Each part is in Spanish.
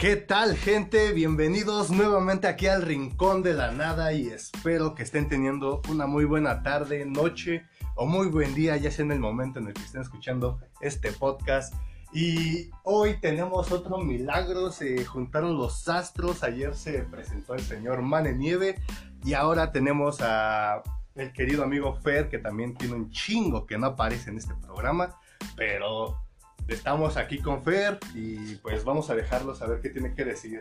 ¿Qué tal gente? Bienvenidos nuevamente aquí al Rincón de la Nada y espero que estén teniendo una muy buena tarde, noche o muy buen día, ya sea en el momento en el que estén escuchando este podcast. Y hoy tenemos otro milagro, se juntaron los astros, ayer se presentó el señor Mane Nieve y ahora tenemos a el querido amigo Fer que también tiene un chingo que no aparece en este programa, pero Estamos aquí con Fer y pues vamos a dejarlo saber qué tiene que decir.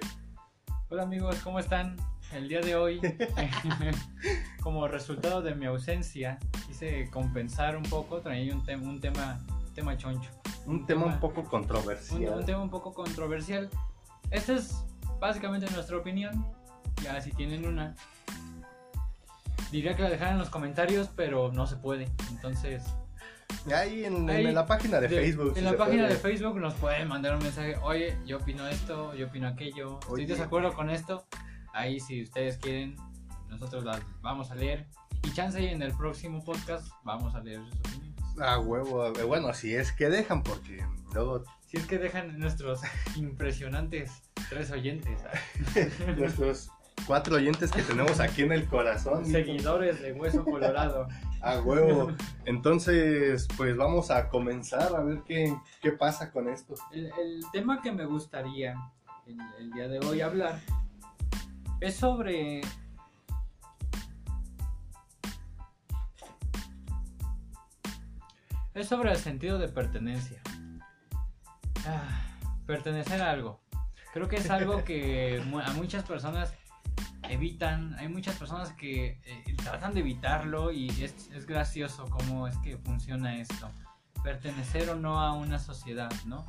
Hola amigos, ¿cómo están? El día de hoy, como resultado de mi ausencia, quise compensar un poco, traí un, un tema, tema choncho. Un, tema, un poco controversial. Un, tema un poco controversial. Esta es básicamente nuestra opinión. Ya si tienen una, diría que la dejaran en los comentarios, pero no se puede. Entonces, Ahí en, la página de, Facebook. En la página de Facebook nos pueden mandar un mensaje. Oye, yo opino esto, yo opino aquello. Estoy de desacuerdo con esto. Ahí, si ustedes quieren, nosotros las vamos a leer. Y chance en el próximo podcast vamos a leer sus opiniones. Ah, huevo. Bueno, si es que dejan, porque luego. Si es que dejan nuestros impresionantes tres oyentes. nuestros cuatro oyentes que tenemos aquí en el corazón. Seguidores de Hueso Colorado. A huevo. Entonces, pues vamos a comenzar a ver qué, qué pasa con esto. El, tema que me gustaría el, día de hoy hablar es sobre es sobre el sentido de pertenencia. Ah, pertenecer a algo. Creo que es algo que a muchas personas evitan, hay muchas personas que eh, tratan de evitarlo y es, es, gracioso cómo es que funciona esto. Pertenecer o no a una sociedad, ¿no?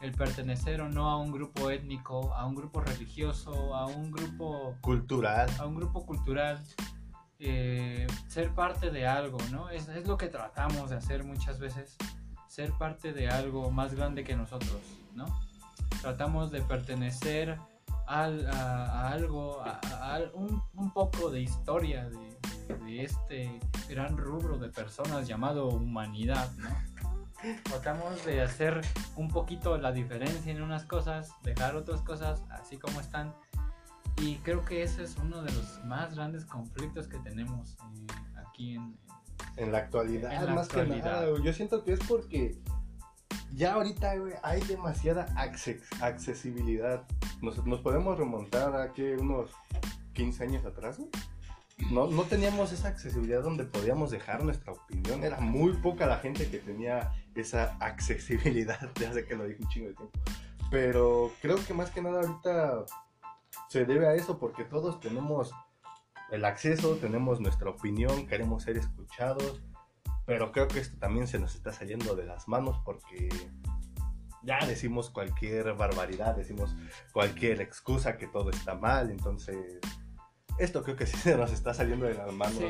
El pertenecer o no a un grupo étnico, a un grupo religioso, a un grupo cultural. A un grupo cultural. Eh, ser parte de algo, ¿no? Es, es lo que tratamos de hacer muchas veces. Ser parte de algo más grande que nosotros, ¿no? Tratamos de pertenecer a, algo, a, un, un, poco de historia de, de, este gran rubro de personas llamado humanidad, ¿no? Tratamos de hacer un poquito la diferencia en unas cosas, dejar otras cosas así como están. Y creo que ese es uno de los más grandes conflictos que tenemos eh, aquí en, en, la actualidad. más que nada, yo siento que es porque ya ahorita, hay demasiada accesibilidad. Nos, podemos remontar a que unos 15 años atrás, No, no teníamos esa accesibilidad donde podíamos dejar nuestra opinión. Era muy poca la gente que tenía esa accesibilidad. Ya sé que lo dije un chingo de tiempo. Pero creo que más que nada ahorita se debe a eso porque todos tenemos el acceso, tenemos nuestra opinión, queremos ser escuchados pero creo que esto también se nos está saliendo de las manos porque ya decimos cualquier barbaridad, decimos cualquier excusa que todo está mal, entonces esto creo que sí se nos está saliendo de las manos.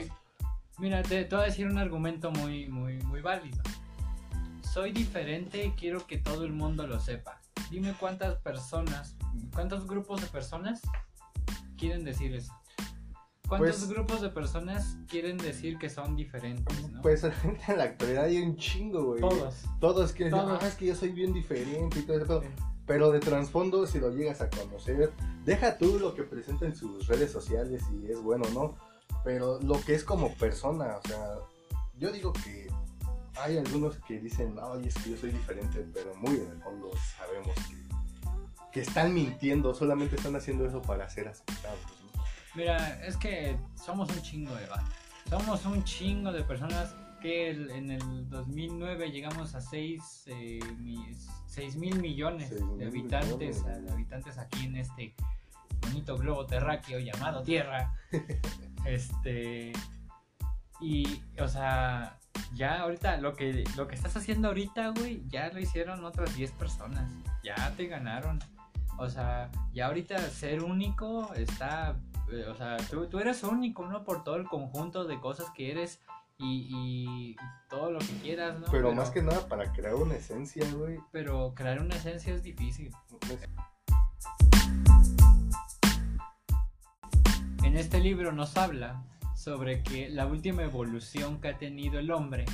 Mira, te, voy a decir un argumento muy, muy, muy válido. Soy diferente y quiero que todo el mundo lo sepa. Dime cuántas personas, cuántos grupos de personas quieren decir eso. ¿Cuántos pues grupos de personas quieren decir que son diferentes? Pues en la actualidad hay un chingo, güey. Todos. Todos quieren decir, ah, es que yo soy bien diferente y todo eso. Pero de trasfondo, si lo llegas a conocer, deja tú lo que presenta en sus redes sociales y es bueno, ¿no? Pero lo que es como persona, o sea, yo digo que hay algunos que dicen, ay, es que yo soy diferente, pero muy en el fondo sabemos que, que están mintiendo, solamente están haciendo eso para ser aceptados. Mira, es que somos un chingo de banda. Somos un chingo de personas que en el 2009 llegamos a 6, eh, mil millones de habitantes, habitantes aquí en este bonito globo terráqueo llamado Tierra. este y o sea, ya ahorita lo que lo que estás haciendo ahorita, güey, ya lo hicieron otras 10 personas. Ya te ganaron. O sea, ya ahorita ser único está eh, o sea, tú, tú, eres único, ¿no? Por todo el conjunto de cosas que eres y, todo lo que quieras, ¿no? Pero, más que nada para crear una esencia, güey. Pero crear una esencia es difícil. En este libro nos habla sobre que la última evolución que ha tenido el hombre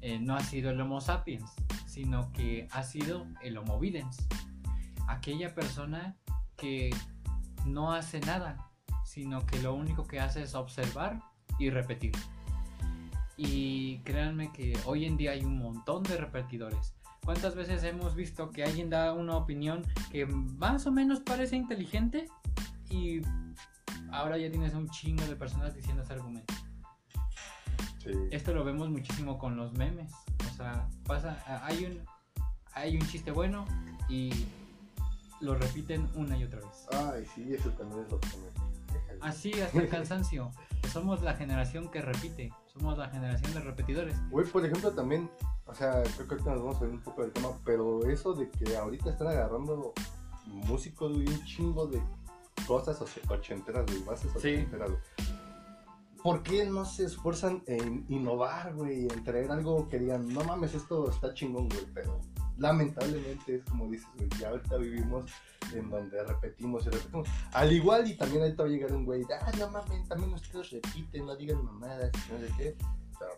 eh, no ha sido el Homo sapiens, sino que ha sido el Homo videns. Aquella persona que no hace nada, sino que lo único que hace es observar y repetir. Y créanme que hoy en día hay un montón de repetidores. ¿Cuántas veces hemos visto que alguien da una opinión que más o menos parece inteligente y ahora ya tienes un chingo de personas diciendo ese argumento? Esto lo vemos muchísimo con los memes. O sea, pasa, hay un, hay un chiste bueno y lo repiten una y otra vez. Ay, sí, eso también es lo que me... Así, hasta el cansancio. somos la generación que repite. Somos la generación de repetidores. Güey, por ejemplo, también, o sea, creo que ahorita nos vamos a ver un poco del tema, pero eso de que ahorita están agarrando músicos, güey, un chingo de cosas ochenteras, güey, bases ochenteras, sí. ¿Por qué no se esfuerzan en innovar, güey? En traer algo que digan, no mames, esto está chingón, güey, pero lamentablemente es como dices, güey, ya ahorita vivimos en donde repetimos y repetimos. Al igual, y también ahorita va a llegar un güey, ah, no mames, también ustedes repiten, no digan mamadas, no sé qué. Pero,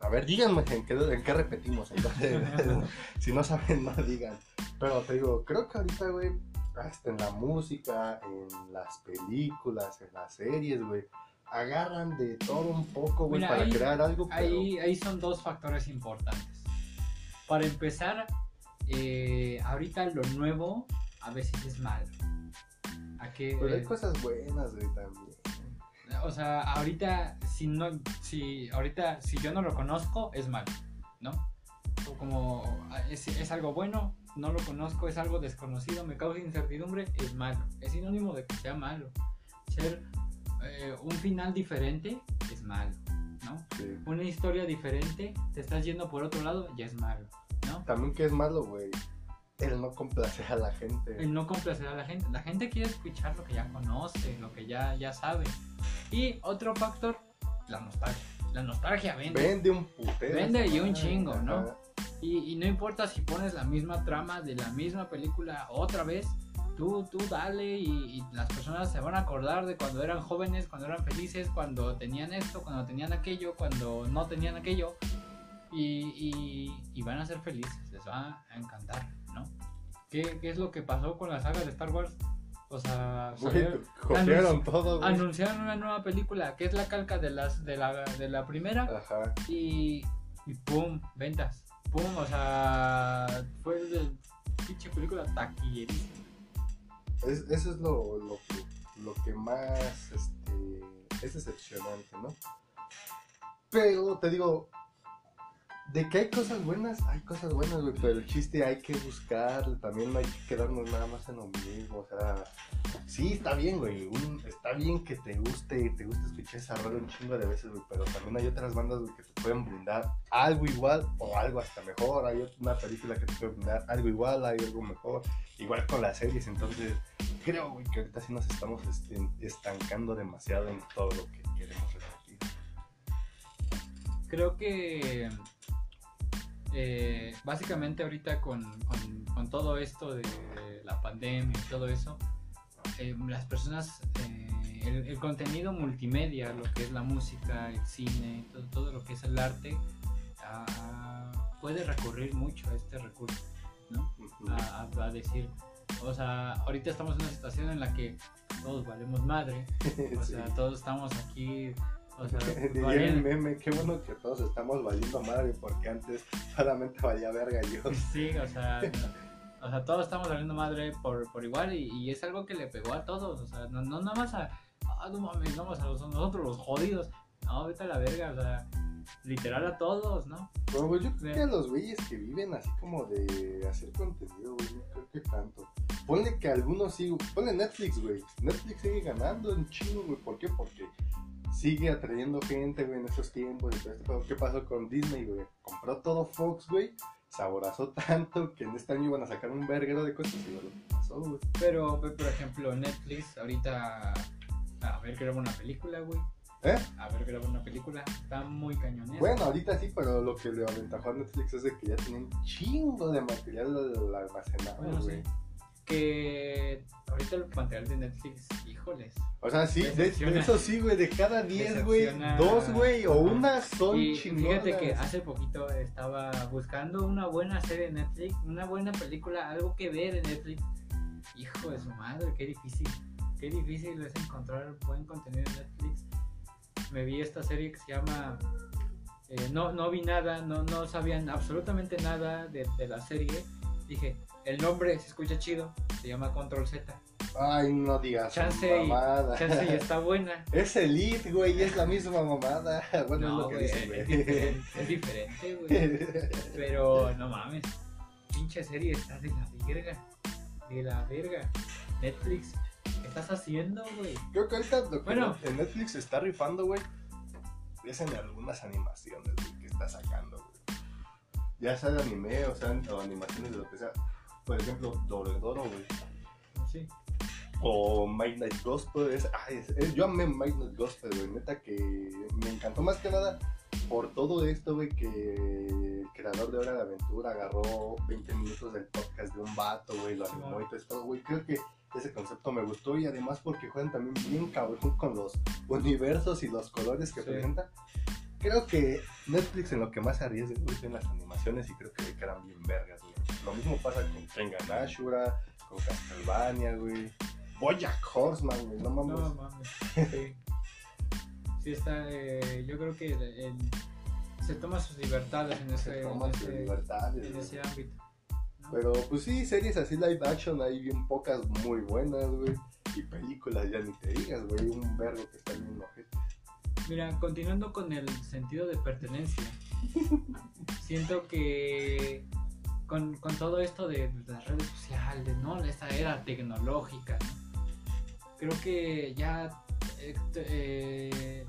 a ver, díganme en qué, en qué repetimos. Entonces, si no saben, no digan. Pero te digo, creo que ahorita, güey, hasta en la música, en las películas, en las series, güey, agarran de todo un poco, güey, para crear algo. Ahí, ahí son dos factores importantes para empezar, eh, ahorita lo nuevo a veces es malo. Pero hay cosas buenas, güey, también. O sea, ahorita si no, si ahorita si yo no lo conozco es malo, ¿no? O como es, algo bueno, no lo conozco, es algo desconocido, me causa incertidumbre, es malo. Es sinónimo de que sea malo. Ser eh, un final diferente es malo. Una historia diferente, te estás yendo por otro lado, ya es malo, ¿no? También que es malo, güey. El no complacer a la gente. El no complacer a la gente. La gente quiere escuchar lo que ya conoce, lo que ya, ya sabe. Y otro factor, la nostalgia. La nostalgia vende. Vende un putero. Vende y un chingo, ¿no? Y, y, no importa si pones la misma trama de la misma película otra vez, tú, tú dale y, las personas se van a acordar de cuando eran jóvenes, cuando eran felices, cuando tenían esto, cuando tenían aquello, cuando no tenían aquello y, y, van a ser felices, les va a encantar, ¿no? ¿Qué, ¿Qué, es lo que pasó con la saga de Star Wars? O sea, todo. Anunciaron una nueva película que es la calca de, las, de, la, de la primera Ajá. Y, y pum, ventas. Pum, o sea, fue de pinche película taquillerísima eso es lo, lo, que, lo que más este, es decepcionante, ¿no? Pero te digo, de que hay cosas buenas, hay cosas buenas, güey, pero el chiste hay que buscar, también no hay que quedarnos nada más en lo mismo, o sea, sí, está bien, güey, está bien que te guste, te guste escuchar esa rola un chingo de veces, güey, pero también hay otras bandas, que te pueden brindar algo igual o algo hasta mejor, hay una película que te puede brindar algo igual, hay algo mejor, igual con las series, entonces creo, güey, que ahorita sí nos estamos este, estancando demasiado en todo lo que queremos repetir. Creo que eh, básicamente ahorita con, con, todo esto de la pandemia y todo eso, eh, las personas, eh, el, contenido multimedia, lo que es la música, el cine, todo, todo lo que es el arte, ah, puede recurrir mucho a este recurso, ¿no? a, decir, o sea, ahorita estamos en una situación en la que todos valemos madre, o sea, todos estamos aquí o sea, el meme, qué bueno que todos estamos valiendo madre porque antes solamente valía verga yo. Sí, o sea, o sea, todos estamos valiendo madre por, por igual y, es algo que le pegó a todos, o sea, no, no nada más a, ah, no mames, no más a nosotros los jodidos, no, vete a la verga, o sea, literal a todos, ¿no? Pero pues, yo creo que a los güeyes que viven así como de hacer contenido, güey, no creo que tanto. Ponle que algunos sí, ponle Netflix, güey. Netflix sigue ganando en chingo, güey. ¿Por qué? Porque sigue atrayendo gente, güey, en esos tiempos. ¿Qué pasó con Disney, güey? Compró todo Fox, güey. Se aborazó tanto que en este año iban a sacar un verguero de cosas y lo pasó, güey. Pero, por ejemplo, Netflix ahorita. A ver, graba una película, güey. ¿Eh? A ver, graba una película. Está muy cañonera. Bueno, ahorita sí, pero lo que le aventajó a Netflix es de que ya tienen chingo de material almacenado, güey que ahorita el material de Netflix, híjoles. O sea, sí, de, eso sí, güey, de cada 10, güey, dos, güey, o una son y Fíjate que hace poquito estaba buscando una buena serie de Netflix, una buena película, algo que ver en Netflix. hijo de su madre, qué difícil. Qué difícil es encontrar buen contenido en Netflix. Me vi esta serie que se llama eh, no, no vi nada, no, no sabían absolutamente nada de, de, la serie. Dije, el nombre se escucha chido, se llama Control Z. Ay, no digas. Chance, mamada. Y, chance y está buena. Es Elite, güey, es la misma mamada. Bueno, no, es lo que dicen, güey. Es diferente, es diferente, güey. Pero no mames, pinche serie está de la verga. De la verga. Netflix, ¿qué estás haciendo, güey? Creo que ahorita lo que bueno, en Netflix está rifando, güey es en algunas animaciones, que está sacando, güey. Ya sea de anime, o sea, o animaciones de lo que sea. Por ejemplo, Doredoro, güey. Sí. O Midnight Gospel. Es, ay, yo amé Midnight Gospel, güey. Neta que me encantó más que nada por todo esto, güey, que el creador de Hora de Aventura agarró 20 minutos del podcast de un vato, güey, lo animó y todo esto, güey. Creo que ese concepto me gustó y además porque juegan también bien cabrón con los universos y los colores que presenta. Creo que Netflix en lo que más arriesga es en las animaciones y creo que quedan bien vergas. Lo mismo pasa con Tengan Ashura, con Castlevania, güey. Bojack Horseman, güey, no mames. No mames. Sí, sí está, eh, yo creo que se toma sus libertades en ese, en ese, libertades, en ese ámbito. Pero pues sí, series así live action hay bien pocas muy buenas, güey. Y películas ya ni te digas, güey. Un verbo que está en un ojete. Mira, continuando con el sentido de pertenencia. siento que con, todo esto de, las redes sociales, ¿no? Esta era tecnológica, creo que ya este, eh,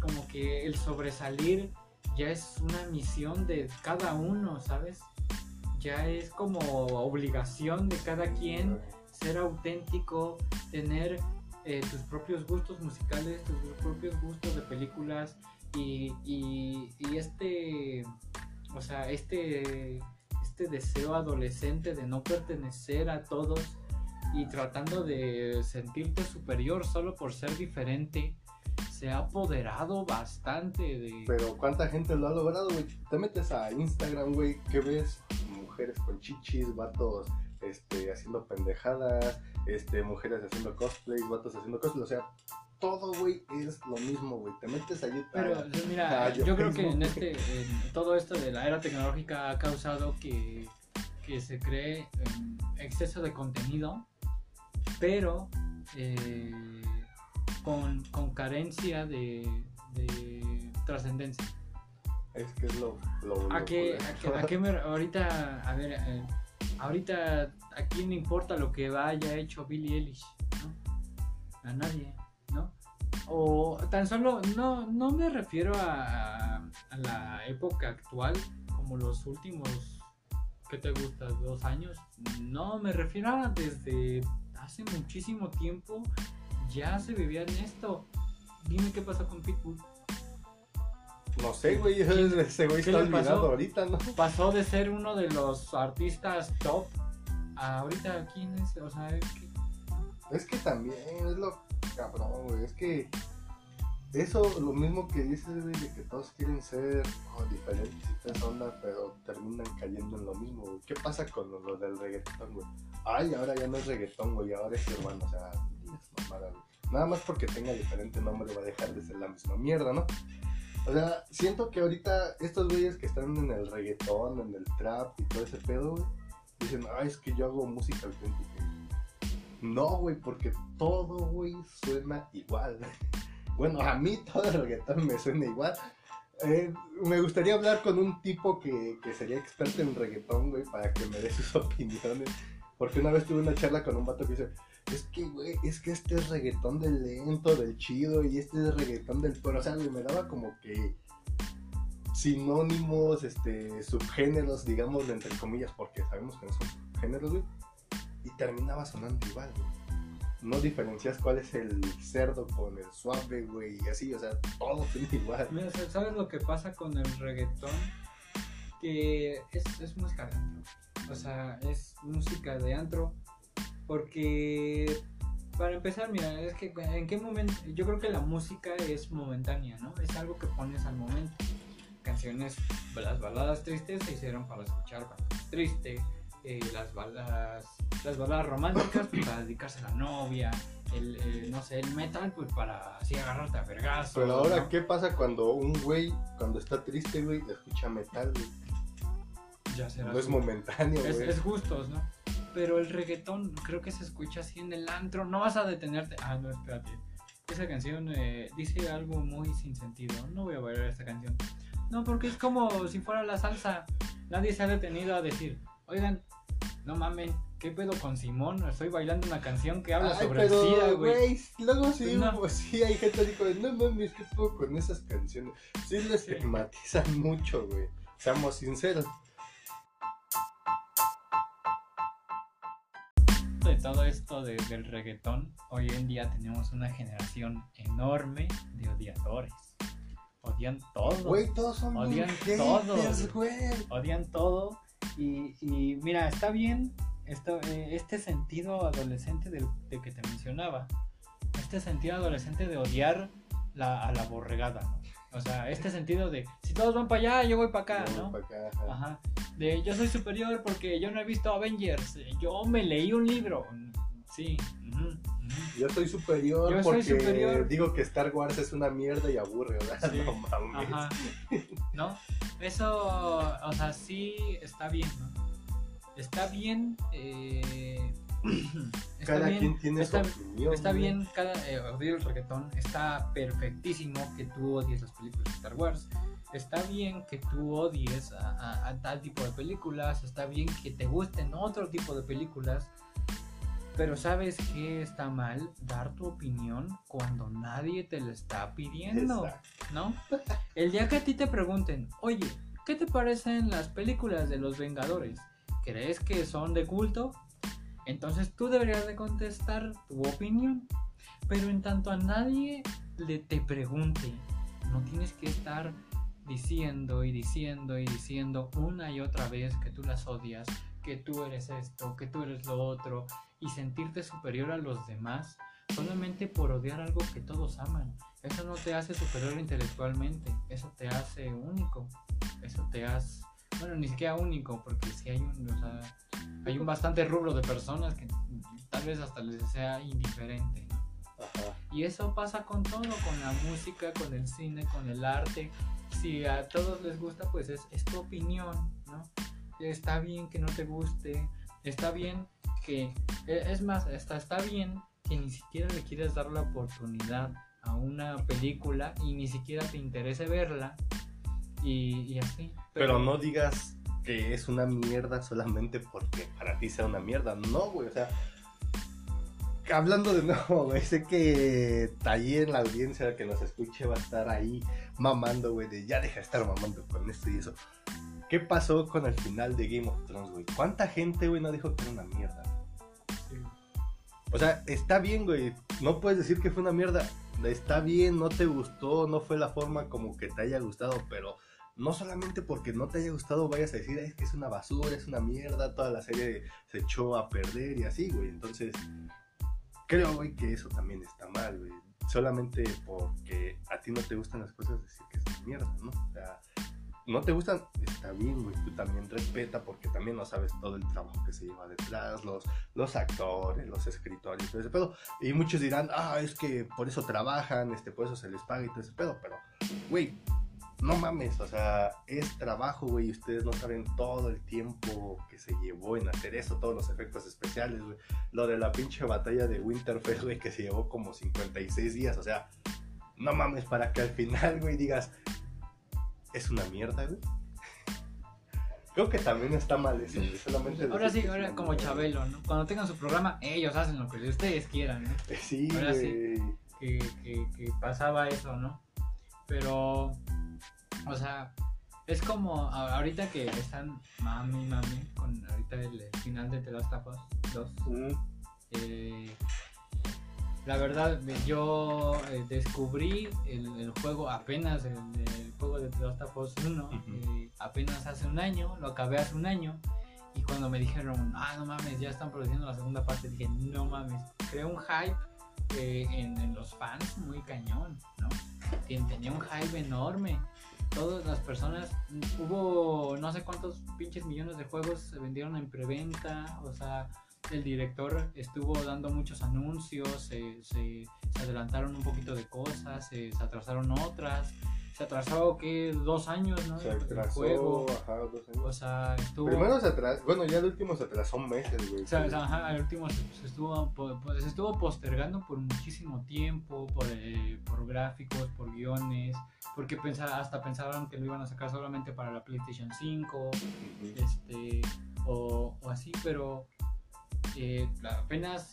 como que el sobresalir ya es una misión de cada uno, ¿sabes? ya es como obligación de cada quien ser auténtico, tener eh, tus propios gustos musicales, tus propios gustos de películas y, este, o sea, este, este deseo adolescente de no pertenecer a todos y tratando de sentirte superior solo por ser diferente se ha apoderado bastante de... Pero ¿cuánta gente lo ha logrado, güey? Te metes a Instagram, güey, ¿qué ves? mujeres con chichis, vatos este, haciendo pendejadas, este, mujeres haciendo cosplay, vatos haciendo cosplay, o sea, todo, güey, es lo mismo, güey. Te metes allí. Pero, mira, yo, creo que en este, en todo esto de la era tecnológica ha causado que, que se cree exceso de contenido, pero eh, con, con, carencia de, de trascendencia. Es que es lo. lo ¿A, qué, a, qué, me, ahorita, a ver, eh, ahorita, ¿a quién le importa lo que haya hecho Billie Eilish? ¿no? A nadie. O tan solo, no, no me refiero a, a la época actual, como los últimos, ¿qué te gusta? ¿Dos años? No, me refiero a desde hace muchísimo tiempo ya se vivía en esto. Dime qué pasa con Pitbull. No sé, güey, ese güey está olvidado ahorita, ¿no? Pasó de ser uno de los artistas top a ahorita, ¿quién es? O sea, que... Es que también es lo cabrón, güey, es que eso, lo mismo que dices, güey, de que todos quieren ser oh, diferentes y toda onda, pero terminan cayendo en lo mismo, güey. ¿Qué pasa con lo, del reggaetón, güey? Ay, ahora ya no es reggaetón, güey, ahora es hermano, o sea, es mamada. Nada más porque tenga diferente nombre va a dejar de ser la misma mierda, ¿no? O sea, siento que ahorita estos güeyes que están en el reggaetón, en el trap y todo ese pedo, güey, dicen, ay, es que yo hago música auténtica. No, güey, porque todo, güey, suena igual. Bueno, a mí todo el reggaetón me suena igual. Eh, me gustaría hablar con un tipo que, que sería experto en reggaetón, güey, para que me dé sus opiniones. Porque una vez tuve una charla con un vato que dice, es que, güey, es que este es reggaetón del lento, del chido, y este es reggaetón del... Pero, o sea, me daba como que sinónimos, este, subgéneros, digamos, entre comillas, porque sabemos que no son subgéneros, güey. Y terminaba sonando igual, güey. No diferencias cuál es el cerdo con el suave, güey, y así, o sea, todo suena igual. Mira, ¿sabes lo que pasa con el reggaetón? Que es, es música de antro. O sea, es música de antro porque, para empezar, mira, es que en qué momento, yo creo que la música es momentánea, ¿no? Es algo que pones al momento. Canciones, las baladas tristes se hicieron para escuchar cuando triste, eh, las baladas las baladas románticas pues, para dedicarse a la novia, el, no sé, el metal pues para así agarrarte a vergazo. Pero ahora, ¿qué pasa cuando un güey, cuando está triste, güey, escucha metal, güey? Ya será. No es momentáneo, güey. Es, es gustos, ¿no? Pero el reggaetón creo que se escucha así en el antro. No vas a detenerte. Ah, no, espérate. Esa canción eh, dice algo muy sin sentido. No voy a bailar esta canción. No, porque es como si fuera la salsa. Nadie se ha detenido a decir, oigan, no mamen, ¿qué pedo con Simón? Estoy bailando una canción que habla sobre pero, SIDA, güey. Luego sí, pues sí, hay gente que dice, no mames, ¿qué pedo con esas canciones? Sí les estigmatizan mucho, güey. Seamos sinceros. De todo esto del reggaetón, hoy en día tenemos una generación enorme de odiadores odian todo. Güey, todos son odian todo. Odian todo. Y, y, mira, está bien esto, eh, este sentido adolescente del, de que te mencionaba. Este sentido adolescente de odiar la, a la borregada, O sea, este sentido de si todos van para allá, yo voy para acá, ¿no? ajá. De yo soy superior porque yo no he visto Avengers, yo me leí un libro. Sí. Yo soy superior porque digo que Star Wars es una mierda y aburre, ¿verdad? No mames. ¿No? Eso, o sea, sí está bien, ¿no? Está bien. Eh, cada quien tiene su opinión. Está bien, cada, eh, el reggaetón. Está perfectísimo que tú odies las películas de Star Wars. Está bien que tú odies a tal tipo de películas. Está bien que te gusten otro tipo de películas pero sabes que está mal dar tu opinión cuando nadie te lo está pidiendo, ¿no? El día que a ti te pregunten, oye, ¿qué te parecen las películas de los Vengadores? ¿Crees que son de culto? Entonces tú deberías de contestar tu opinión. Pero en tanto a nadie le te pregunte, no tienes que estar diciendo y diciendo y diciendo una y otra vez que tú las odias, que tú eres esto, que tú eres lo otro, y sentirte superior a los demás solamente por odiar algo que todos aman. Eso no te hace superior intelectualmente, eso te hace único, eso te hace, bueno, ni siquiera único, porque si hay un, o sea, hay un bastante rubro de personas que tal vez hasta les sea indiferente. Y eso pasa con todo, con la música, con el cine, con el arte. Si a todos les gusta, pues es, es tu opinión, ¿no? Está bien que no te guste, está bien que, e, es más, está, está bien que ni siquiera le quieras dar la oportunidad a una película y ni siquiera te interese verla y, así. Pero... no digas que es una mierda solamente porque para ti sea una mierda. No, güey, o sea, hablando de nuevo, güey, sé que allí en la audiencia que nos escuche va a estar ahí mamando, güey, de ya deja de estar mamando con esto y eso. ¿Qué pasó con el final de Game of Thrones, güey? ¿Cuánta gente, güey, no dijo que era una mierda? O sea, está bien, güey. No puedes decir que fue una mierda. Está bien, no te gustó, no fue la forma como que te haya gustado, pero no solamente porque no te haya gustado vayas a decir, es que es una basura, es una mierda, toda la serie se echó a perder y así, güey. Entonces, creo, güey, que eso también está mal, güey. Solamente porque a ti no te gustan las cosas, decir que es mierda, ¿no? O sea, no te gustan, está bien, güey, tú también respeta porque también no sabes todo el trabajo que se lleva detrás, los, los actores, los escritores todo ese pedo. Y muchos dirán, ah, es que por eso trabajan, este, por eso se les paga y todo ese pedo, pero, güey, no mames, o sea, es trabajo, güey, ustedes no saben todo el tiempo que se llevó en hacer eso, todos los efectos especiales, güey. Lo de la pinche batalla de Winterfell, güey, que se llevó como 56 días, o sea, no mames, para que al final, güey, digas, es una mierda, güey. Creo que también está mal eso, Solamente ahora sí, ahora como Chabelo, ¿no? Cuando tengan su programa, ellos hacen lo que ustedes quieran, ¿no? Sí, ahora sí, que, que, pasaba eso, ¿no? Pero, o sea, es como ahorita que están mami, mami, con ahorita el, final de The Last of Us 2. Eh, la verdad, yo eh, descubrí el, juego apenas, el, juego de The Last of Us 1, eh, apenas hace un año, lo acabé hace un año. Y cuando me dijeron, ah, no mames, ya están produciendo la segunda parte, dije, no mames, creó un hype eh, en, los fans muy cañón, ¿no? Tenía un hype enorme. Todas las personas, hubo no sé cuántos pinches millones de juegos se vendieron en preventa, o sea, el director estuvo dando muchos anuncios, se, se, adelantaron un poquito de cosas, se, atrasaron otras, se atrasó que dos años, ¿no? Se atrasó, juego. ajá, dos años. O sea, estuvo. Primero se atrasó, bueno, ya el último se atrasó meses, güey. O sea, ajá, el último se, estuvo, se estuvo postergando por muchísimo tiempo, por, eh, por gráficos, por guiones, porque pensa, hasta pensaban que lo iban a sacar solamente para la PlayStation 5, este, o, o así, pero eh, apenas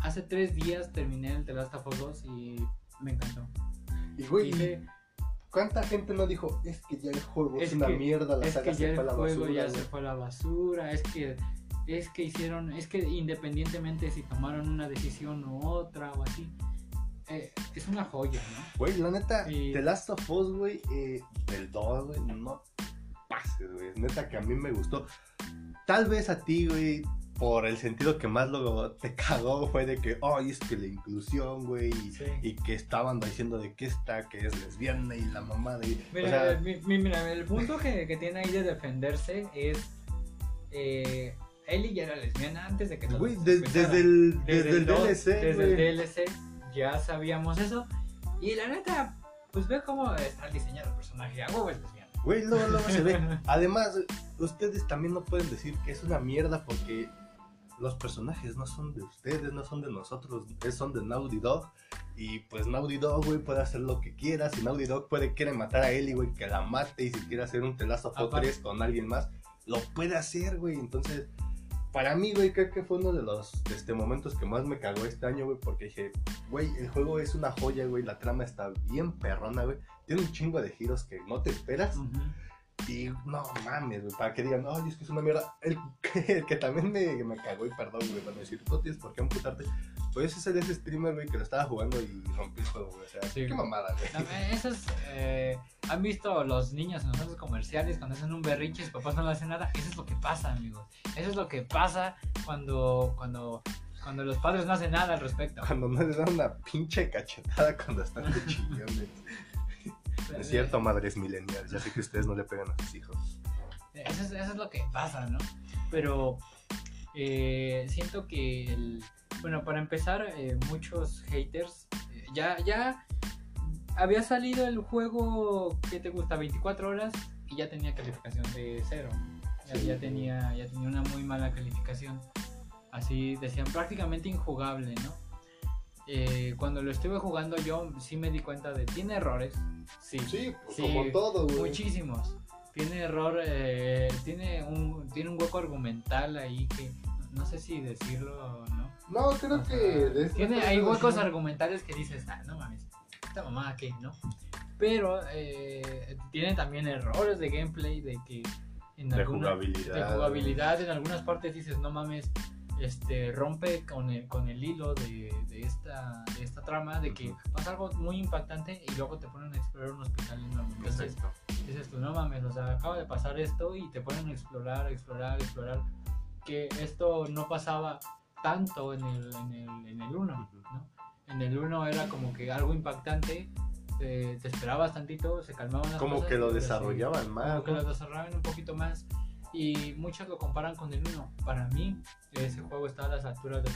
hace tres días terminé el The Last of Us 2 y me encantó. Y güey, ¿cuánta gente no dijo, es que ya el juego es, una mierda, la saga se fue a la basura? ya se fue a la basura, es que es que hicieron, es que independientemente si tomaron una decisión u otra o así, eh, es una joya, ¿no? Güey, la neta, The Last of Us, güey, eh, del 2, güey, no pases, güey. Neta que a mí me gustó. Tal vez a ti, güey, por el sentido que más lo te cagó fue de que, oh, es que la inclusión, güey, y, que estaban diciendo de que esta, que es lesbiana y la mamá de... Mira, mira el punto que, que, tiene ahí de defenderse es... Eh, Ellie ya era lesbiana antes de que... Güey, desde, el, desde, el, DLC. Desde el DLC ya sabíamos eso. Y la neta, pues ve cómo está diseñado el personaje. A huevo es lesbiana. Güey, no, no se ve. Además, ustedes también no pueden decir que es una mierda porque los personajes no son de ustedes, no son de nosotros, son de Naughty Dog. Y pues Naughty Dog, güey, puede hacer lo que quiera. Si Naughty Dog puede, quiere matar a Ellie, güey, que la mate. Y si quiere hacer un telazo tres con alguien más, lo puede hacer, güey. Entonces, para mí, güey, creo que fue uno de los este, momentos que más me cagó este año, güey, porque dije, güey, el juego es una joya, güey, la trama está bien perrona, güey. Tiene un chingo de giros que no te esperas. Y no mames, para que digan, ay, es que es una mierda. El, que también me, me cagó y perdón, güey, para decir, no tienes por qué amputarte. Pues ese es ese streamer, güey, que lo estaba jugando y rompió el juego, güey. O sea, qué mamada, güey. eso es, eh, ¿Han visto los niños en los centros comerciales cuando hacen un berrinche y sus papás no le hacen nada? Eso es lo que pasa, amigos. Eso es lo que pasa cuando, cuando, cuando los padres no hacen nada al respecto. Cuando no les dan una pinche cachetada cuando están de chingones. Es cierto, madres millennials. Ya sé que ustedes no le pegan a sus hijos. Eso es, eso es lo que pasa, ¿no? Pero eh, siento que, el, bueno, para empezar, eh, muchos haters, eh, ya, ya había salido el juego que te gusta 24 horas y ya tenía calificación de cero. Ya, tenía, ya tenía una muy mala calificación. Así decían prácticamente injugable, ¿no? Eh, cuando lo estuve jugando yo sí me di cuenta de tiene errores. Sí, sí, pues, como todo, Muchísimos. Tiene error, eh, tiene un tiene un hueco argumental ahí que no sé si decirlo o no. No, creo que tiene hay huecos argumentales que dices, ah, no mames, esta mamá que, ¿no? Pero eh, tiene también errores de gameplay de que en de jugabilidad. De jugabilidad en algunas partes dices, no mames, este, rompe con el, con el hilo de, de, esta, de esta trama, de que pasa algo muy impactante y luego te ponen a explorar un hospital enorme. Entonces, dices tú, no mames, o sea, acaba de pasar esto y te ponen a explorar, explorar, explorar, que esto no pasaba tanto en el 1, en el, en el uno, ¿no? En el 1 era como que algo impactante, te, te esperabas tantito, se calmaban las Como que lo desarrollaban más. Como que lo desarrollaban un poquito más y muchos lo comparan con el 1. Para mí, ese juego está a las alturas del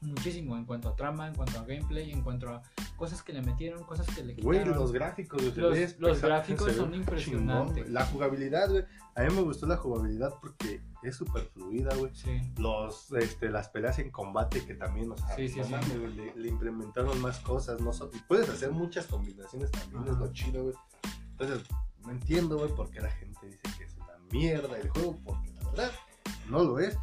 muchísimo en cuanto a trama, en cuanto a gameplay, en cuanto a cosas que le metieron, cosas que le quitaron. Güey, los gráficos, los, los, gráficos son impresionantes. La jugabilidad, güey, a mí me gustó la jugabilidad porque es súper fluida, güey. Sí. Los, este, las peleas en combate que también, o sea, sí, sí, le, implementaron más cosas, no puedes hacer muchas combinaciones también, es lo chido, güey. Entonces, no entiendo, güey, por qué la gente dice que mierda el juego, porque la verdad no lo es.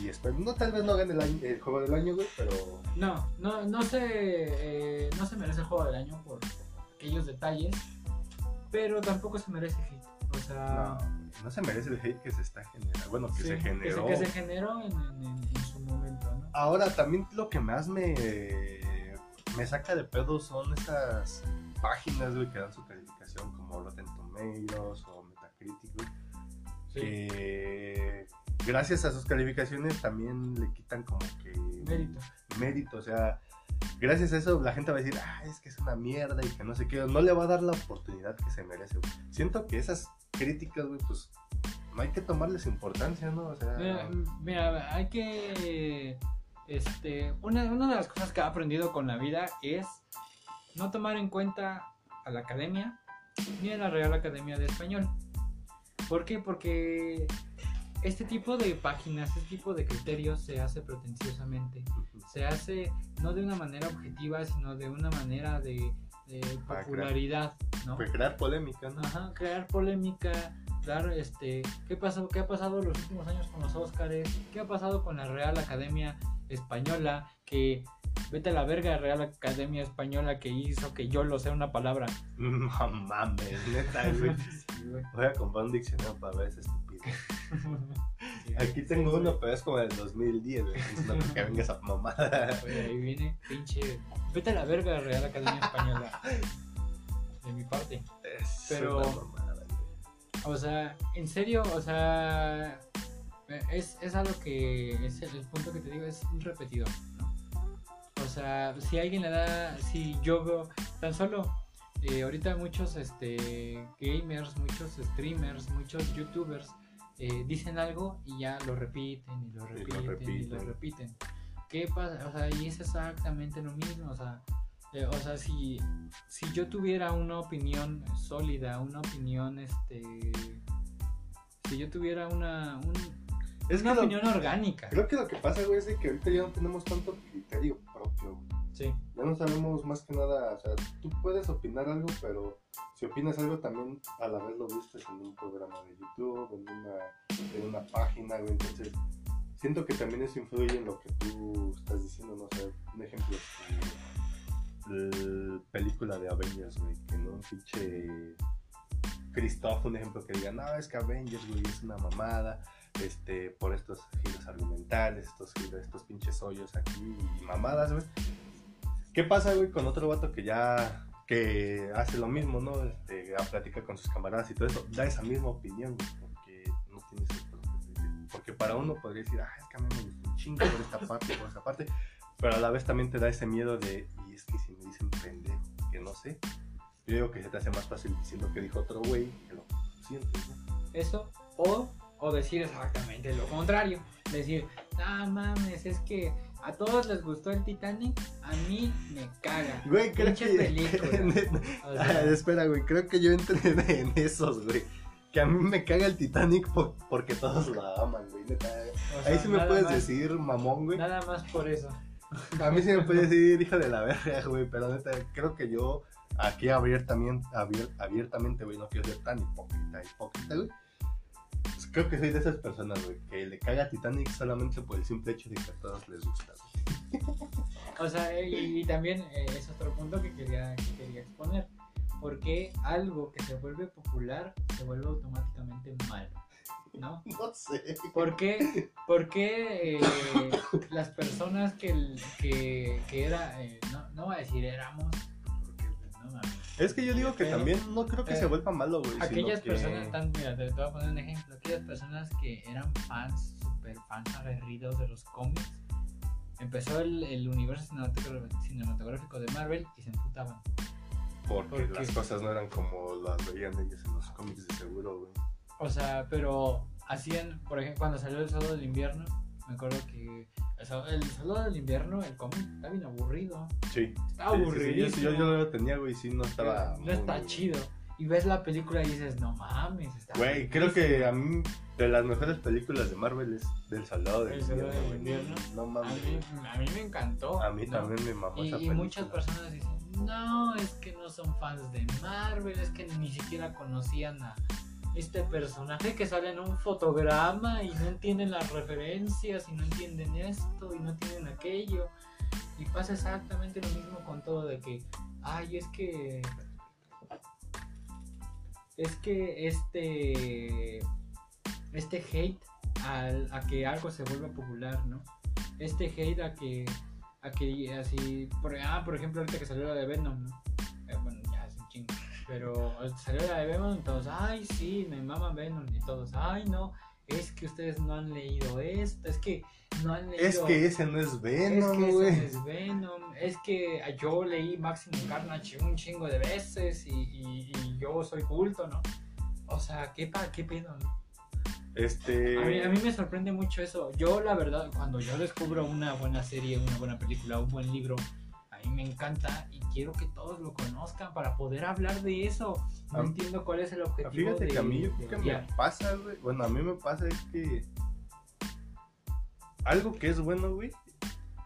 Y espero, no, tal vez no gane el, juego del año, güey, pero. No, no, no se, eh, no se merece el juego del año por aquellos detalles, pero tampoco se merece hate. O sea. No, se merece el hate que se está generando. Bueno, que se generó. Que se, generó en, su momento, ¿no? Ahora, también lo que más me, me saca de pedo son esas páginas, güey, que dan su calificación, como Rotten Tomatoes o Metacritic, güey que gracias a sus calificaciones también le quitan como que mérito. Mérito, o sea, gracias a eso la gente va a decir, ah, es que es una mierda y que no sé qué, no le va a dar la oportunidad que se merece. Siento que esas críticas, güey, pues no hay que tomarles importancia, ¿no? O sea... Mira, hay que... Este, una, una de las cosas que he aprendido con la vida es no tomar en cuenta a la academia ni a la Real Academia de Español. ¿Por qué? Porque este tipo de páginas, este tipo de criterios se hace pretenciosamente. Se hace no de una manera objetiva, sino de una manera de, popularidad, ¿no? Pues crear polémica, ¿no? Ajá, crear polémica, dar este, ¿qué pasó? ¿Qué ha pasado los últimos años con los Óscares? ¿Qué ha pasado con la Real Academia Española que Vete a la verga, Real Academia Española que hizo que yo lo sea una palabra. No mames, neta, güey. Voy a comprar un diccionario para ver ese estúpido. Aquí tengo uno, pero es como del 2010, güey. que venga esa mamada. ahí viene, pinche. Vete a la verga, Real Academia Española. De mi parte. Es pero. Mamada, o sea, en serio, o sea. Es, es algo que. Es el, el punto que te digo, es un repetidor. O sea, si alguien le da, si yo veo, tan solo, eh, ahorita muchos este, gamers, muchos streamers, muchos youtubers eh, dicen algo y ya lo repiten y lo repiten y lo repiten. ¿Qué pasa? O sea, y es exactamente lo mismo. O sea, eh, o sea si, si yo tuviera una opinión sólida, una opinión, este, si yo tuviera una, un, es una opinión orgánica. Creo que lo que pasa, güey, es que ahorita ya no tenemos tanto criterio propio. Sí. Ya no sabemos más que nada, o sea, tú puedes opinar algo, pero si opinas algo también a la vez lo viste en un programa de YouTube, en una, en una página, güey, entonces siento que también eso influye en lo que tú estás diciendo, no sé, un ejemplo, la película de Avengers, güey, que no, pinche Christoph, un ejemplo que diga, no, es que Avengers, güey, es una mamada, este, por estos giros argumentales, estos estos pinches hoyos aquí y mamadas, güey. ¿Qué pasa, güey, con otro vato que ya, que hace lo mismo, ¿no? Este, a platicar con sus camaradas y todo eso, da esa misma opinión, güey, porque no tienes el Porque para uno podría decir, ah, es que a mí me un chingo por esta parte, por esta parte, pero a la vez también te da ese miedo de, y es que si me dicen pendejo, que no sé, yo digo que se te hace más fácil diciendo que dijo otro güey que lo sientes, ¿no? Eso, o o decir exactamente lo contrario. Decir, ah, mames, es que a todos les gustó el Titanic, a mí me caga. Güey, creo que. Ah, espera, güey, creo que yo entré en esos, güey. Que a mí me caga el Titanic porque todos lo aman, güey. Ahí sí me puedes decir mamón, güey. Nada más por eso. A mí sí me puedes decir hija de la verga, güey. Pero neta, creo que yo aquí abiertamente, abiertamente, güey, no quiero ser tan hipócrita, hipócrita, güey Creo que soy de esas personas, güey, que le caga a Titanic solamente por el simple hecho de que a todos les gusta. o sea, y, también eh, es otro punto que quería, quería exponer. ¿Por qué algo que se vuelve popular se vuelve automáticamente malo? ¿No? No sé. ¿Por qué, por qué eh, las personas que, que, que era, eh, no, no voy a decir éramos, porque pues, no es que yo digo que también no creo que se vuelva malo, güey. Aquellas personas, tan, mira, te, voy a poner un ejemplo. Aquellas personas que eran fans, super fans aguerridos de los cómics, empezó el, el universo cinematográfico de Marvel y se emputaban. Porque, las cosas no eran como las veían ellos en los cómics de seguro, güey. O sea, pero hacían, por ejemplo, cuando salió el sábado del invierno, me acuerdo que el saludo del invierno, el cómic, está bien aburrido. Sí. Está aburrido. yo, yo, lo tenía, güey, sí, no estaba. No está chido. Y ves la película y dices, no mames, está Güey, creo que a mí, de las mejores películas de Marvel es del Soldado del Invierno. No mames. A mí, me encantó. A mí también me mamó y, esa película. Y muchas personas dicen, no, es que no son fans de Marvel, es que ni siquiera conocían a este personaje que sale en un fotograma y no entienden las referencias y no entienden esto y no entienden aquello. Y pasa exactamente lo mismo con todo de que, ay, es que... Es que este... Este hate a que algo se vuelva popular, ¿no? Este hate a que... A que así... Ah, por ejemplo, ahorita que salió la de Venom, ¿no? Eh, bueno, ya es un chingo pero salió la de Venom y todos, ay, sí, me mama Venom. Y todos, ay, no, es que ustedes no han leído esto, es que no han leído. Es que ese no es Venom, Es que ese no es Venom. Es que yo leí Maximum Carnage un chingo de veces y, y, yo soy culto, ¿no? O sea, ¿qué, pa, qué pedo, no? Este... A mí, a mí, me sorprende mucho eso. Yo, la verdad, cuando yo descubro una buena serie, una buena película, un buen libro, mí me encanta y quiero que todos lo conozcan para poder hablar de eso. No entiendo cuál es el objetivo. Fíjate que a mí que me pasa, güey. Bueno, a mí me pasa es que algo que es bueno, güey,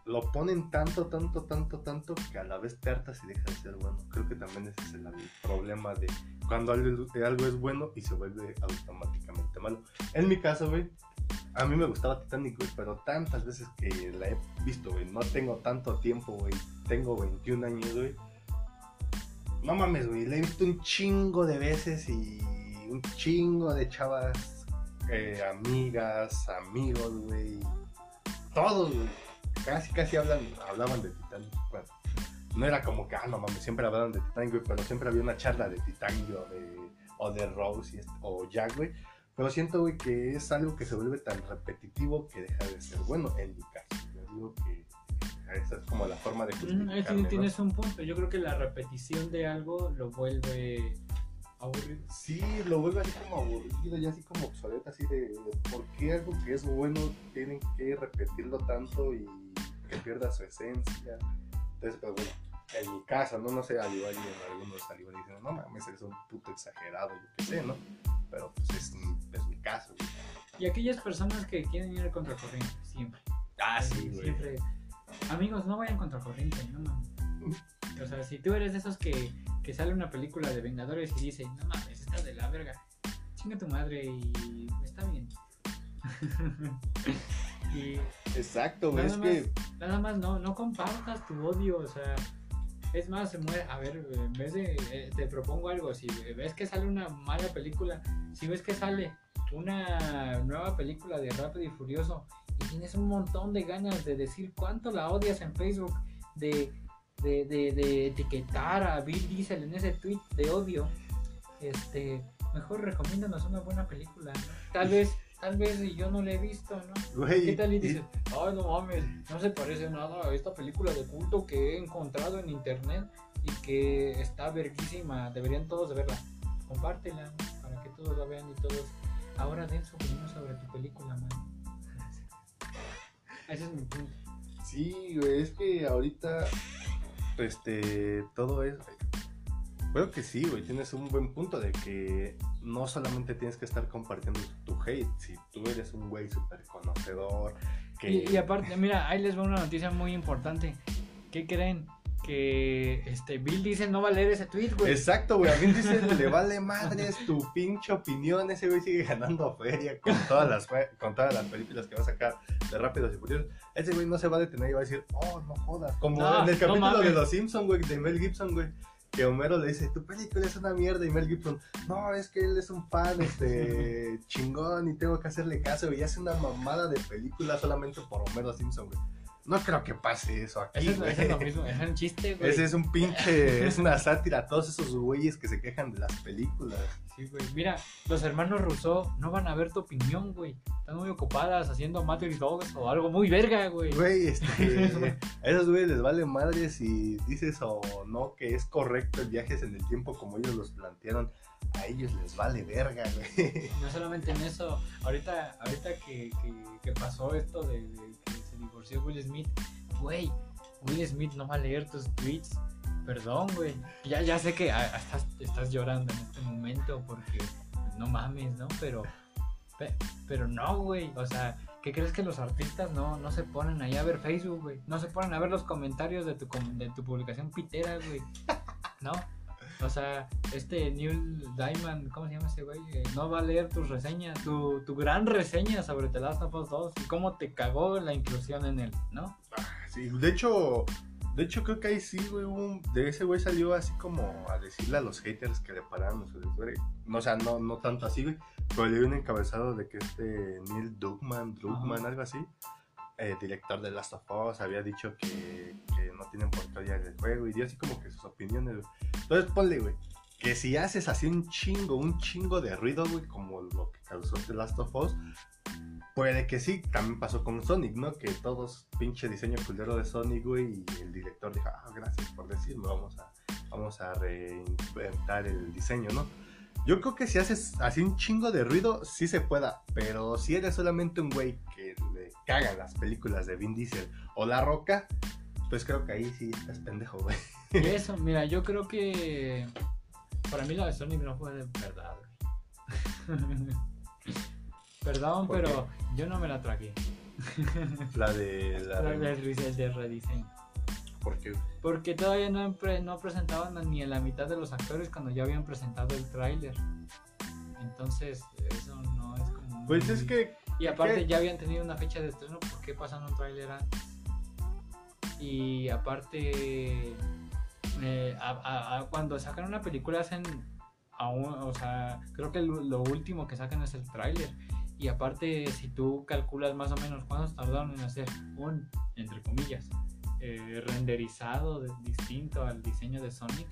lo ponen tanto, tanto, tanto, tanto que a la vez te hartas y deja de ser bueno. Creo que también ese es el, problema de cuando algo, algo es bueno y se vuelve automáticamente malo. En mi caso, güey, a mí me gustaba Titanic, güey, pero tantas veces que la he visto, güey, no tengo tanto tiempo, güey, tengo 21 años, güey. No mames, güey, la he visto un chingo de veces y un chingo de chavas, eh, amigas, amigos, güey. Todos, güey casi, casi hablan, hablaban de Titanic. Bueno, no era como que, ah, no mames, siempre hablaban de Titanic, pero siempre había una charla de Titanic o de, o de Rose o Jack, güey. Pero siento, güey, que es algo que se vuelve tan repetitivo que deja de ser bueno en mi caso. Yo digo que esa es como la forma de justificarme, Tienes un punto. Yo creo que la repetición de algo lo vuelve aburrido. Sí, lo vuelve así como aburrido y así como obsoleto, así de por qué algo que es bueno tienen que repetirlo tanto y que pierda su esencia. Entonces, pues bueno, en mi casa, no, no sé, al igual y en algunos al igual dicen, no mames, eres un puto exagerado, yo qué sé, ¿no? Pero pues es, es mi caso. Y aquellas personas que quieren ir al contracorriente, siempre. Ah, sí, güey. Siempre. Amigos, no vayan contracorriente, no mames. O sea, si tú eres de esos que, que sale una película de Vengadores y dice, no mames, está de la verga, chinga tu madre y está bien. Exacto, güey, es que... Nada más no, no compartas tu odio, o sea... Es más, se muere. A ver, en vez de. Eh, te propongo algo. Si ves que sale una mala película, si ves que sale una nueva película de Rápido y Furioso y tienes un montón de ganas de decir cuánto la odias en Facebook, de, de, de, etiquetar a Bill Diesel en ese tweet de odio, este, mejor recomiéndanos una buena película. Tal vez tal vez y yo no la he visto, ¿no? ¿Qué tal y dices, ay, no mames, no se parece nada a esta película de culto que he encontrado en internet y que está verguísima, deberían todos verla. Compártela para que todos la vean y todos ahora den su opinión sobre tu película, man. Ese es mi punto. Sí, güey, es que ahorita este todo es Creo que sí, güey, tienes un buen punto de que no solamente tienes que estar compartiendo tu hate, si tú eres un güey súper conocedor. Que... Y, aparte, mira, ahí les va una noticia muy importante. ¿Qué creen? Que este Bill dice no va a leer ese tweet, güey. Exacto, güey. A Bill dice le vale madres tu pinche opinión. Ese güey sigue ganando feria con todas las, con todas las películas que va a sacar de Rápidos y Furiosos. Ese güey no se va a detener y va a decir, oh, no jodas. Como en el capítulo de Los Simpsons, güey, de Mel Gibson, güey que Homero le dice, tu película es una mierda, y Mel Gibson, no, es que él es un fan, este, chingón, y tengo que hacerle caso, y hace una mamada de película solamente por Homero Simpson, güey. No creo que pase eso aquí. Eso, es lo mismo, es un chiste, güey. Ese es un pinche, es una sátira a todos esos güeyes que se quejan de las películas. Sí, güey. Mira, los hermanos Rousseau no van a ver tu opinión, güey. Están muy ocupadas haciendo Matrix Dogs o algo muy verga, güey. Güey, este, a esos güeyes les vale madre si dices o no que es correcto el viaje en el tiempo como ellos los plantearon a ellos les vale verga, güey. No solamente en eso, ahorita, ahorita que, que, pasó esto de, que divorció Will Smith, güey, Will Smith no va a leer tus tweets. Perdón, güey. Ya, ya sé que ah, estás, estás llorando en este momento porque pues, no mames, ¿no? Pero, pero no, güey. O sea, ¿qué crees que los artistas no, no se ponen ahí a ver Facebook, güey? No se ponen a ver los comentarios de tu, de tu publicación pitera, güey. ¿No? O sea, este Neil Diamond, ¿cómo se llama ese güey? Eh, no va a leer tus reseñas, tu, tu gran reseña sobre The Last of Us 2 y cómo te cagó la inclusión en él, ¿no? Ah, sí, de hecho, de hecho creo que ahí sí, güey, de ese güey salió así como a decirle a los haters que le pararon güey. O sea, no, no tanto así, güey, pero le dio un encabezado de que este Neil Druckmann, Druckmann, algo así, eh, director de Last of Us, había dicho que, que no tienen por qué odiar el juego y dio así como que sus opiniones. Entonces ponle, güey, que si haces así un chingo, un chingo de ruido, güey, como lo que causó The Last of Us, puede que sí, también pasó con Sonic, ¿no? Que todos, pinche diseño culero de Sonic, güey, y el director dijo, ah, gracias por decirlo, vamos a, vamos a reinventar el diseño, ¿no? Yo creo que si haces así un chingo de ruido, sí se pueda. Pero si eres solamente un güey que le cagan las películas de Vin Diesel o La Roca, pues creo que ahí sí estás pendejo, güey. Eso, mira, yo creo que para mí la de Sonic no fue de verdad. Perdón, pero yo no me la tragué. La de. La, de, de rediseño. ¿Por qué? Porque todavía no, no presentaban ni en la mitad de los actores cuando ya habían presentado el tráiler. Entonces, eso no es como. Pues es que. Y aparte, ya habían tenido una fecha de estreno. ¿Por qué pasan un tráiler antes? Y aparte. Eh, cuando sacan una película hacen. o sea, creo que lo último que sacan es el tráiler. Y aparte, si tú calculas más o menos cuánto tardaron en hacer un, entre comillas, eh, renderizado distinto al diseño de Sonic,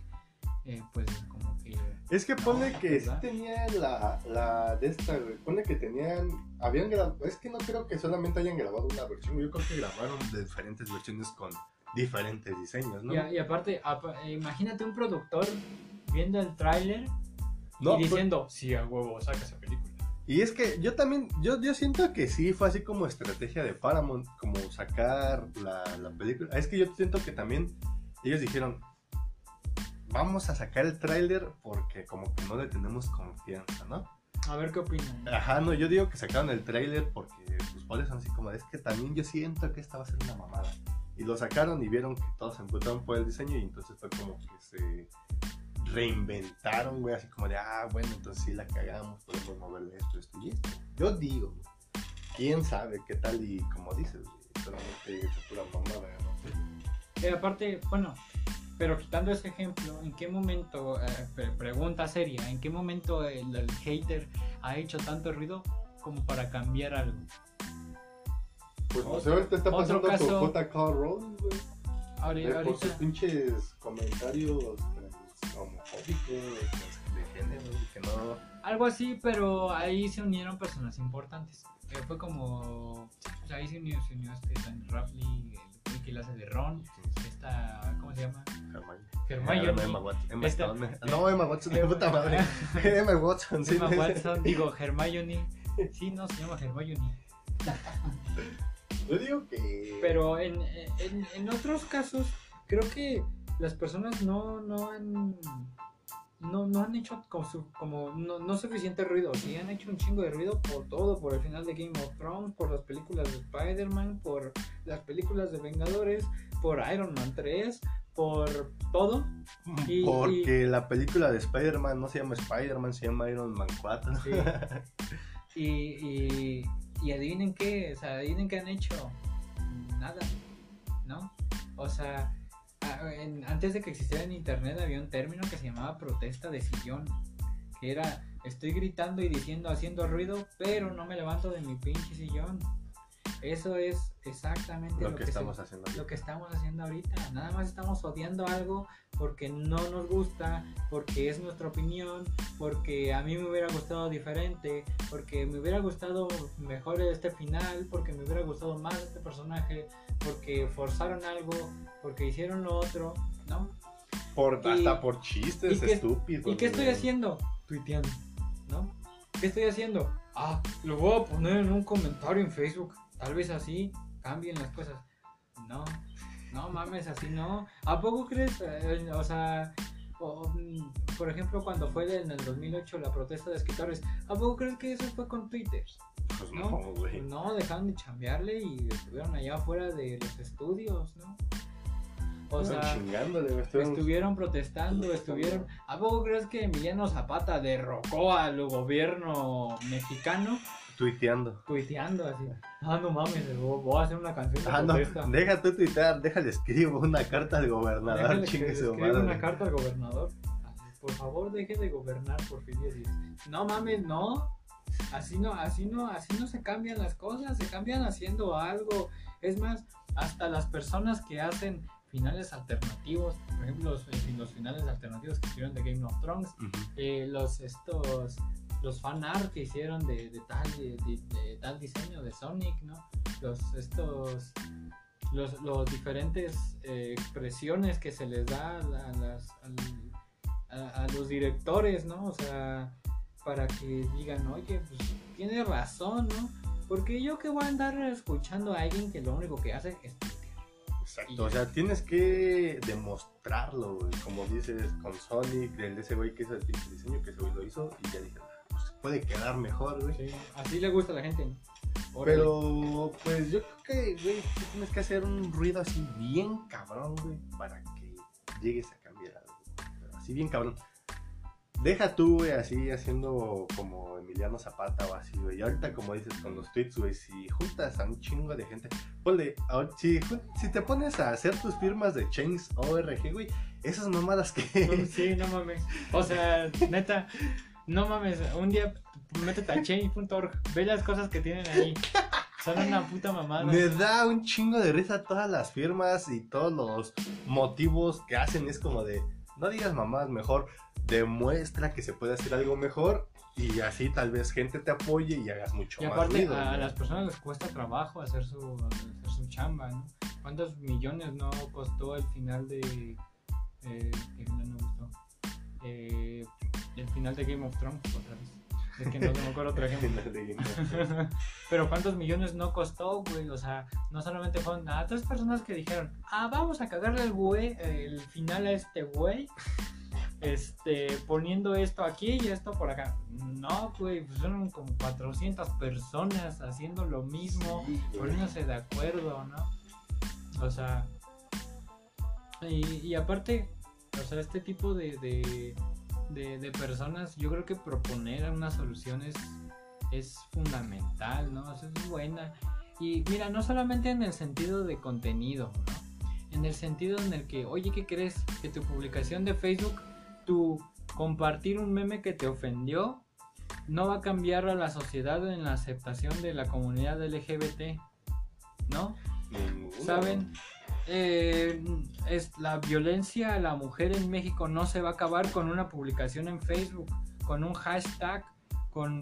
eh, pues como que... Es que pone que sí tenían la, la de esta, pone que tenían, habían grabado, es que no creo que solamente hayan grabado una versión, yo creo que grabaron de diferentes versiones con diferentes diseños, ¿no? Y, aparte, imagínate un productor viendo el tráiler y pues diciendo, sí, a huevo, saca esa película. Y es que yo también, yo, yo siento que sí fue así como estrategia de Paramount, como sacar la, la película. Es que yo siento que también ellos dijeron, vamos a sacar el tráiler porque como que no le tenemos confianza, ¿no? A ver qué opinan. Ajá, no, yo digo que sacaron el tráiler porque sus padres son así como, es que también yo siento que esta va a ser una mamada. Y lo sacaron y vieron que todos se emputaron por el diseño y entonces fue como que se reinventaron, güey, así como de, ah, bueno, entonces sí la cagamos, podemos moverle esto, esto y esto. Yo digo, quién sabe qué tal y como dices, solamente es pura mamada, ¿no? Y aparte, bueno, pero quitando ese ejemplo, ¿en qué momento, eh, pregunta seria, ¿en qué momento el, hater ha hecho tanto ruido como para cambiar algo? Pues no sé, ahorita está pasando caso, con J.K. Rowling, güey. Ahorita, por sus pinches comentarios homofóbico, de género, que no... Algo así, pero ahí se unieron personas importantes. Eh, fue como. Pues ahí se unió, se unió este Dan Raffley, el que hace de Ron, esta. ¿Cómo se llama? Hermione. Hermione. Emma Watson. Emma Stone. No, Emma Watson, de puta madre. Emma Watson, sí. Emma Watson, digo, Hermione. Sí, no, se llama Hermione. Yo digo que. Pero en, en, en otros casos, creo que las personas no, no han no, no han hecho como, no, no, suficiente ruido, sí han hecho un chingo de ruido por todo, por el final de Game of Thrones, por las películas de Spider-Man, por las películas de Vengadores, por Iron Man 3, por todo. Y, Porque la película de Spider-Man no se llama Spider-Man, se llama Iron Man 4. y, y, y adivinen qué, o sea, adivinen qué han hecho. Nada, ¿no? O sea, antes de que existiera en internet había un término que se llamaba protesta de sillón, que era estoy gritando y diciendo, haciendo ruido, pero no me levanto de mi pinche sillón. Eso es exactamente lo, que, estamos haciendo. Lo que estamos haciendo ahorita. Nada más estamos odiando algo porque no nos gusta, porque es nuestra opinión, porque a mí me hubiera gustado diferente, porque me hubiera gustado mejor este final, porque me hubiera gustado más este personaje, porque forzaron algo, porque hicieron lo otro, ¿no? Por, hasta por chistes estúpidos. ¿Y qué estoy haciendo? Tuiteando, ¿no? ¿Qué estoy haciendo? Ah, lo voy a poner en un comentario en Facebook. Tal vez así cambien las cosas. No, no mames, así no. ¿A poco crees? Eh, o sea, mm, por ejemplo, cuando fue en el 2008 la protesta de escritores, ¿a poco crees que eso fue con Twitter? Pues no, güey. No, dejaron de chambearle y estuvieron allá afuera de los estudios, ¿no? O sea, estuvieron protestando, estuvieron. ¿A poco crees que Emiliano Zapata derrocó al gobierno mexicano? Tuiteando. Tuiteando así. Ah, no mames, voy a hacer una canción de ah, protesta. deja tú tuitear, déjale escribo una carta al gobernador, chingue su madre. una carta al gobernador. Por favor, deje de gobernar, por fin. No mames, no. Así no, así no, así no se cambian las cosas, se cambian haciendo algo. Es más, hasta las personas que hacen finales alternativos, por ejemplo, los, eh, los finales alternativos que hicieron de Game of Thrones, eh, los estos los fan art que hicieron de, tal de, tal diseño de Sonic, ¿no? Los estos los, los diferentes eh, expresiones que se les da a, las, a, los directores, ¿no? O sea, para que digan, oye, pues tiene razón, ¿no? Porque yo que voy a andar escuchando a alguien que lo único que hace es Exacto, o sea, tienes que demostrarlo, Como dices con Sonic, de ese güey que hizo el diseño, que ese güey lo hizo, y ya dije, puede quedar mejor, güey. Sí, así le gusta a la gente. Pero, pues yo creo que, güey, tienes que hacer un ruido así bien cabrón, güey, para que llegues a cambiar algo. así bien cabrón. Deja tú, güey, así haciendo como Emiliano Zapata o así, güey. Y ahorita, como dices, con los tweets, güey, si juntas a un chingo de gente, ponle, si, si te pones a hacer tus firmas de Chains ORG, güey, esas mamadas que. sí, no mames. O sea, neta, no mames. Un día métete a chain.org, ve las cosas que tienen ahí. Son una puta mamada. Me da un chingo de risa todas las firmas y todos los motivos que hacen. Es como de, no digas mamás, mejor demuestra que se puede hacer algo mejor y así tal vez gente te apoye y hagas mucho y aparte, a las personas les cuesta trabajo hacer su, su chamba, ¿no? ¿Cuántos millones no costó el final de... Eh, no gustó? Eh, el final de Game of Thrones, otra vez. Es que no, me acuerdo otro ejemplo. Pero ¿cuántos millones no costó, güey? O sea, no solamente fueron a tres personas que dijeron, ah, vamos a cagarle el güey, el final a este güey este, poniendo esto aquí y esto por acá. No, güey, pues son como 400 personas haciendo lo mismo, poniéndose de acuerdo, ¿no? O sea, y, aparte, o sea, este tipo de, de, personas, yo creo que proponer una solución es, es fundamental, ¿no? O sea, es buena. Y mira, no solamente en el sentido de contenido, ¿no? En el sentido en el que, oye, ¿qué crees? Que tu publicación de Facebook tu compartir un meme que te ofendió no va a cambiar a la sociedad en la aceptación de la comunidad LGBT, ¿no? ¿Saben? Eh, es la violencia a la mujer en México no se va a acabar con una publicación en Facebook, con un hashtag, con,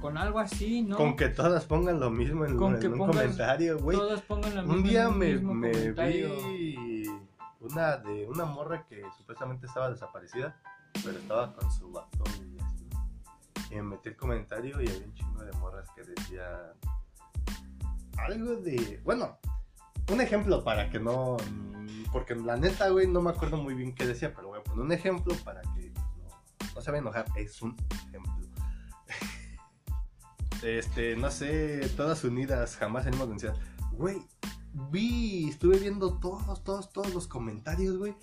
con, algo así, ¿no? Con que todas pongan lo mismo en, un comentario, güey. Un día me, me vi una de una morra que supuestamente estaba desaparecida, pero estaba con su laptop y así. Y me metí el comentario y había un chingo de morras que decían algo de. Bueno, un ejemplo para que no. Porque la neta, güey, no me acuerdo muy bien qué decía, pero voy a poner un ejemplo para que no, se vaya a enojar. Es un ejemplo. este, no sé, todas unidas, jamás hemos vencido. Güey, vi, estuve viendo todos, todos, todos los comentarios, güey.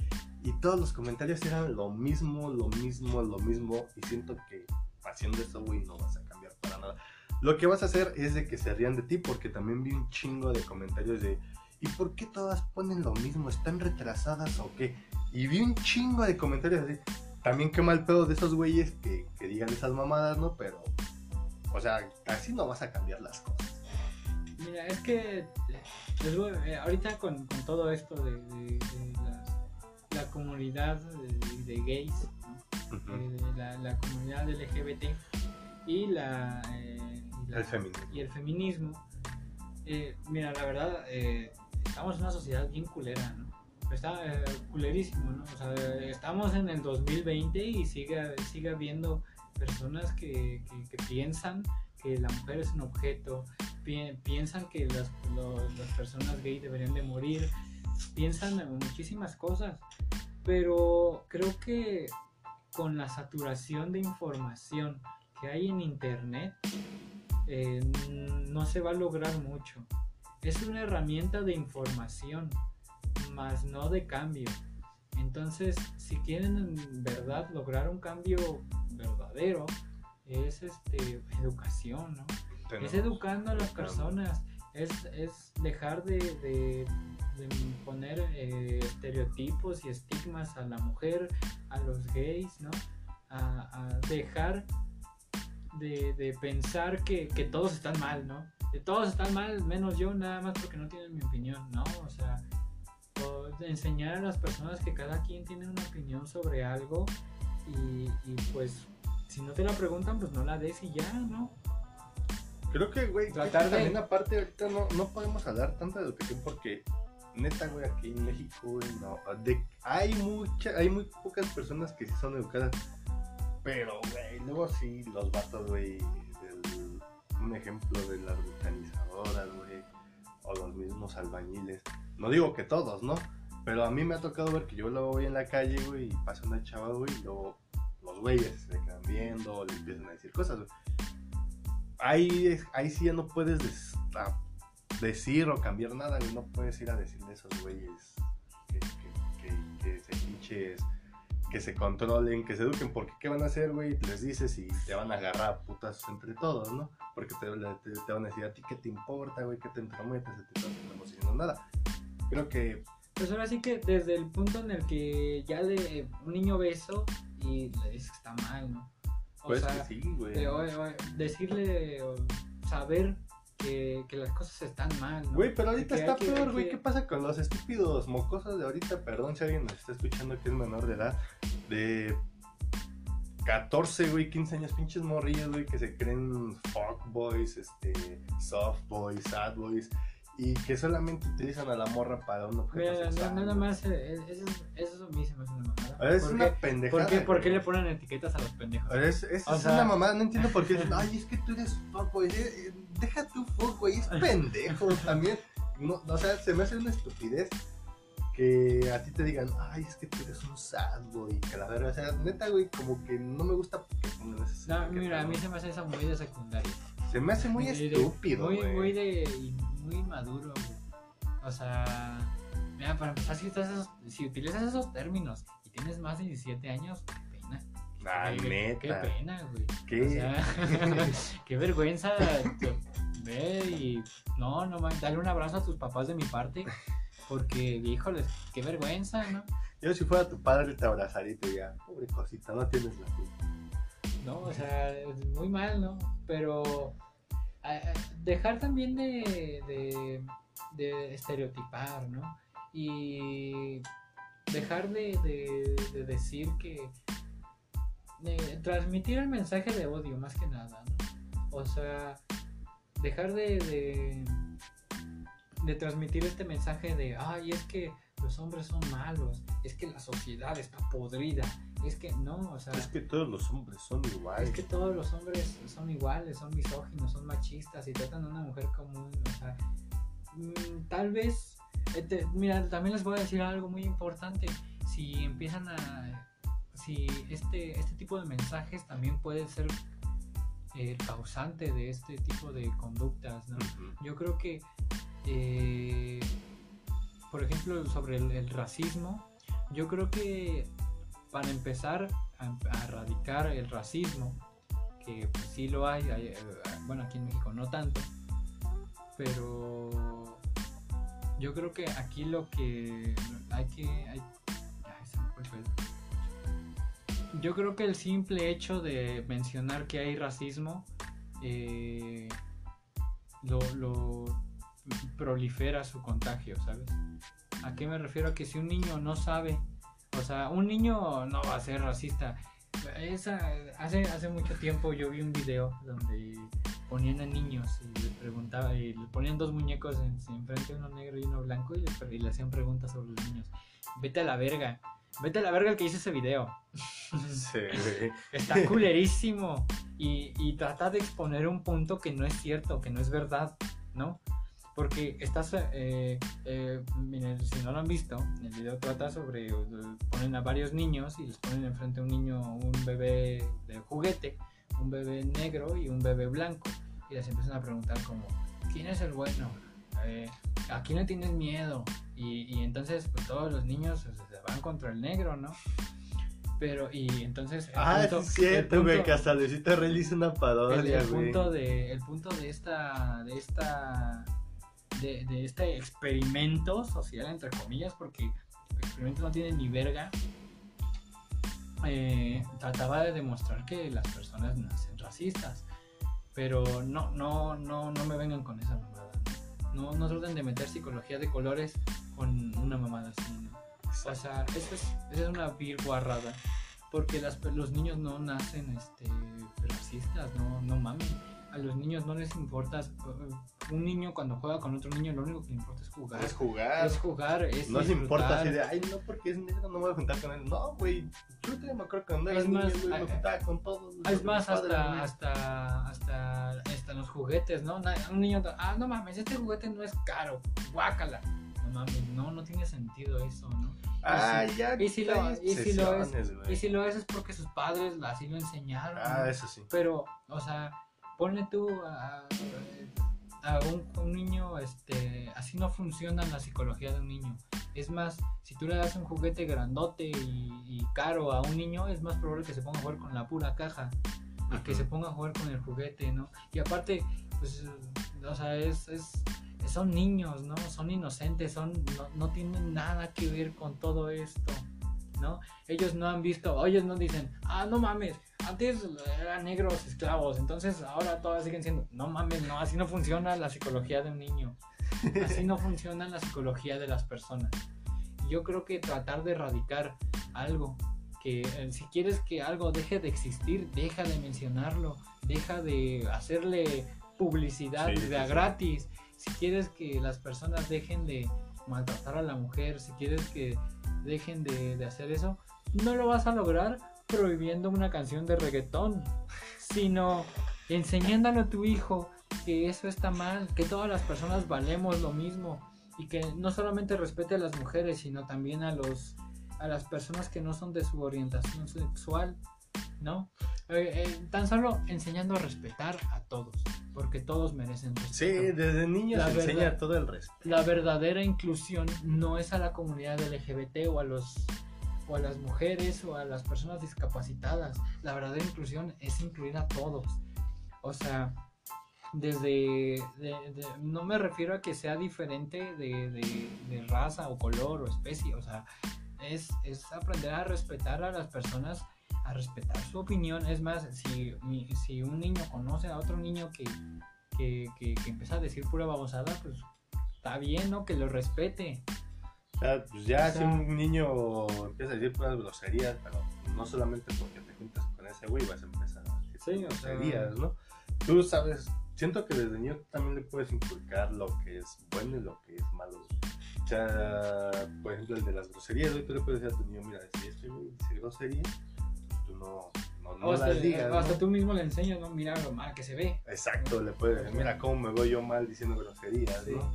Y todos los comentarios eran lo mismo, lo mismo, lo mismo. Y siento que haciendo eso, güey, no vas a cambiar para nada. Lo que vas a hacer es de que se rían de ti, porque también vi un chingo de comentarios de. ¿Y por qué todas ponen lo mismo? ¿Están retrasadas o qué? Y vi un chingo de comentarios así. También qué mal pedo de esos güeyes que, que digan esas mamadas, ¿no? Pero, o sea, así no vas a cambiar las cosas. Mira, es que eh, ahorita con, todo esto de, la, comunidad de, gays, eh, la, comunidad LGBT y, la, eh, el feminismo. y el feminismo, mira, la verdad, estamos en una sociedad bien culera, ¿no? Está culerísimo, ¿no? O sea, estamos en el 2020 y sigue, sigue habiendo personas que, que piensan que la mujer es un objeto, piensan que las, las personas gay deberían de morir, piensan en muchísimas cosas, pero creo que con la saturación de información que hay en internet, eh, no se va a lograr mucho. Es una herramienta de información, más no de cambio. Entonces, si quieren en verdad lograr un cambio verdadero, es este, educación, ¿no? es educando a las personas, es, es dejar de, de, poner eh, estereotipos y estigmas a la mujer, a los gays, ¿no? A, dejar de, de pensar que, que, todos están mal, ¿no? Todos están mal, menos yo, nada más porque no tienen mi opinión, ¿no? O sea, enseñar a las personas que cada quien tiene una opinión sobre algo y, y pues si no te la preguntan, pues no la des y ya, ¿no? Creo que, güey, también aparte ahorita no, no podemos hablar tanto de educación porque neta, güey, aquí en México, güey, no. hay, mucha, hay muy pocas personas que sí son educadas. Pero, güey, luego sí, los vatos, güey, un ejemplo de las vulcanizadoras, güey, o los mismos albañiles. No digo que todos, ¿no? Pero a mí me ha tocado ver que yo luego voy en la calle, güey, y pasa una chava, güey, y luego los güeyes se quedan viendo, le empiezan a decir cosas. Ahí, ahí sí ya no puedes decir o cambiar nada, güey. No puedes ir a decirle a esos güeyes que, que, se pinches, que se controlen, que se eduquen, porque ¿qué van a hacer, güey? Les dices y te van a agarrar a putas entre todos, ¿no? Porque te, te, van a decir a ti qué te importa, güey, qué te entrometes, te estás diciendo nada. Creo que pues ahora sí que desde el punto en el que ya le un niño beso y le dices que está mal, ¿no? O pues sea, sí, güey. decirle, saber que, que, las cosas están mal, ¿no? Güey, pero ahorita está peor, güey. ¿Qué pasa con los estúpidos mocosos de ahorita? Perdón si alguien nos está escuchando que es menor de edad. De 14, güey, 15 años, pinches morrillos, güey, que se creen fuckboys, este, soft boys, sad boys y que solamente utilizan a la morra para un objeto sexual. nada más, eh, eso, eso a mí se me hace una mamada. Es una pendejada. ¿por qué, ¿Por qué le ponen etiquetas a los pendejos? Es, es, es una mamada, no entiendo por qué dicen, ay, es que tú eres fuckboy, eh, eh, deja tu fuckboy, es pendejo también. No, o sea, se me hace una estupidez que a ti te digan, ay, es que tú eres un sad, güey, que la verdad, o sea, neta, güey, como que no me gusta porque No, mira, a mí se me hace esa muy de secundaria. Se me hace muy, estúpido, Muy, muy de muy maduro, O sea, mira, para empezar, si, si utilizas esos términos y tienes más de 17 años, qué pena. Ah, qué, neta. Qué pena, güey. ¿Qué? O sea, qué vergüenza. Ve y. No, no, dale un abrazo a tus papás de mi parte. Porque, híjoles, qué vergüenza, ¿no? Yo, si fuera tu padre, te abrazaría y te diría, pobre cosita, no tienes la culpa. No, o sea, muy mal, ¿no? Pero dejar también de, de, estereotipar, ¿no? Y dejar de, decir que... transmitir el mensaje de odio más que nada. O sea, dejar de, de, transmitir este mensaje de, ay, es que los hombres son malos, es que la sociedad está podrida, es que no, o sea. Es que todos los hombres son iguales. Es que todos los hombres son iguales, son misóginos, son machistas y tratan a una mujer como un. O sea, mm, tal vez. Este, mira, también les voy a decir algo muy importante. Si empiezan a. Si este, este tipo de mensajes también puede ser el causante de este tipo de conductas, ¿no? Yo creo que. Eh, por ejemplo, sobre el racismo, yo creo que para empezar a, erradicar el racismo, que pues, sí lo hay, eh, bueno, aquí en México no tanto, pero yo creo que aquí lo que hay que... yo creo que el simple hecho de mencionar que hay racismo eh, lo, lo prolifera su contagio, ¿sabes? ¿A qué me refiero? A que si un niño no sabe o sea, un niño no va a ser racista. hace, hace mucho tiempo yo vi un video donde ponían a niños y le preguntaba, y le ponían dos muñecos enfrente, uno negro y uno blanco, y le, hacían preguntas sobre los niños. Vete a la verga. Vete a la verga el que hizo ese video. Sí, Está culerísimo. Y, y trata de exponer un punto que no es cierto, que no es verdad, ¿no? Porque estás, eh, eh, miren, si no lo han visto, el video trata sobre, ponen a varios niños y les ponen enfrente a un niño, un bebé de juguete, un bebé negro y un bebé blanco. Y les empiezan a preguntar como, ¿quién es el bueno? Eh, ¿A quién le tienes miedo? Y, entonces pues todos los niños se van contra el negro, ¿no? Pero, y entonces. ah, punto, es cierto, güey, que hasta Luisito realiza una parodia, el, Punto de, el punto de esta. De esta de, este experimento social, entre comillas, porque el experimento no tiene ni verga, eh, trataba de demostrar que las personas nacen racistas. Pero no, no, no, no me vengan con esa mamada. No, no traten de meter psicología de colores con una mamada así. O sea, eso es, es una vil Porque las, los niños no nacen este, racistas, no, no a los niños no les importa. Un niño cuando juega con otro niño, lo único que le importa es jugar. Es jugar. Es jugar, es No les importa así de, ay, no, porque es negro, no me voy a juntar con él. No, güey, yo te me acuerdo que cuando Es más, niño, güey, me juntaba con todos. Es más, Padre, hasta, hasta, hasta, hasta los juguetes, ¿no? Un niño, ah, no mames, este juguete no es caro, guácala. No mames, no, no tiene sentido eso, ¿no? Ah, ya. Y si lo, y si lo es, y si lo es es porque sus padres así lo enseñaron. Ah, ¿no? eso sí. Pero, o sea, ponle tú a, a un, un niño, este, así no funciona la psicología de un niño. Es más, si tú le das un juguete grandote y, y caro a un niño, es más probable que se ponga a jugar con la pura caja, a que se ponga a jugar con el juguete, ¿no? Y aparte, pues, o sea, es, es- son niños, ¿no? Son inocentes, son, no, no tienen nada que ver con todo esto, ¿no? Ellos no han visto, ellos no dicen, ah, no mames, antes eran negros esclavos, entonces ahora todas siguen siendo, no mames, no, así no funciona la psicología de un niño, así no funciona la psicología de las personas. Yo creo que tratar de erradicar algo, que eh, si quieres que algo deje de existir, deja de mencionarlo, deja de hacerle publicidad Sí, de a sí. gratis, si quieres que las personas dejen de maltratar a la mujer, si quieres que dejen de, hacer eso, no lo vas a lograr prohibiendo una canción de reggaetón, sino enseñándole a tu hijo que eso está mal, que todas las personas valemos lo mismo y que no solamente respete a las mujeres, sino también a los a las personas que no son de su orientación sexual, ¿no? Eh, eh, tan solo enseñando a respetar a todos, porque todos merecen respeto. Sí, desde niño La se verdad. enseña todo el resto. La verdadera inclusión no es a la comunidad LGBT o a los o a las mujeres o a las personas discapacitadas. La verdadera inclusión es incluir a todos. O sea, desde de- de- no me refiero a que sea diferente de, de- de raza o color o especie. O sea, es, es aprender a respetar a las personas, a respetar su opinión. Es más, si, si un niño conoce a otro niño que, que, que, que empieza a decir pura babosada, pues está bien, ¿no? Que lo respete. Sea, pues ya O si un niño empieza a decir puras groserías, pero no solamente porque te juntas con ese güey vas a empezar a decir Sí, o sea- groserías, ¿no? Tú sabes, siento que desde niño también le puedes inculcar lo que es bueno y lo que es malo. O sea, por ejemplo, el de las groserías, tú le puedes decir a tu niño, mira, si güey dice groserías, tú no, no, no hasta, las digas, o hasta ¿no? tú mismo le enseñas, ¿no? Mira lo mal que se ve. Exacto, le puedes decir, mira cómo me veo yo mal diciendo groserías, Sí. ¿no?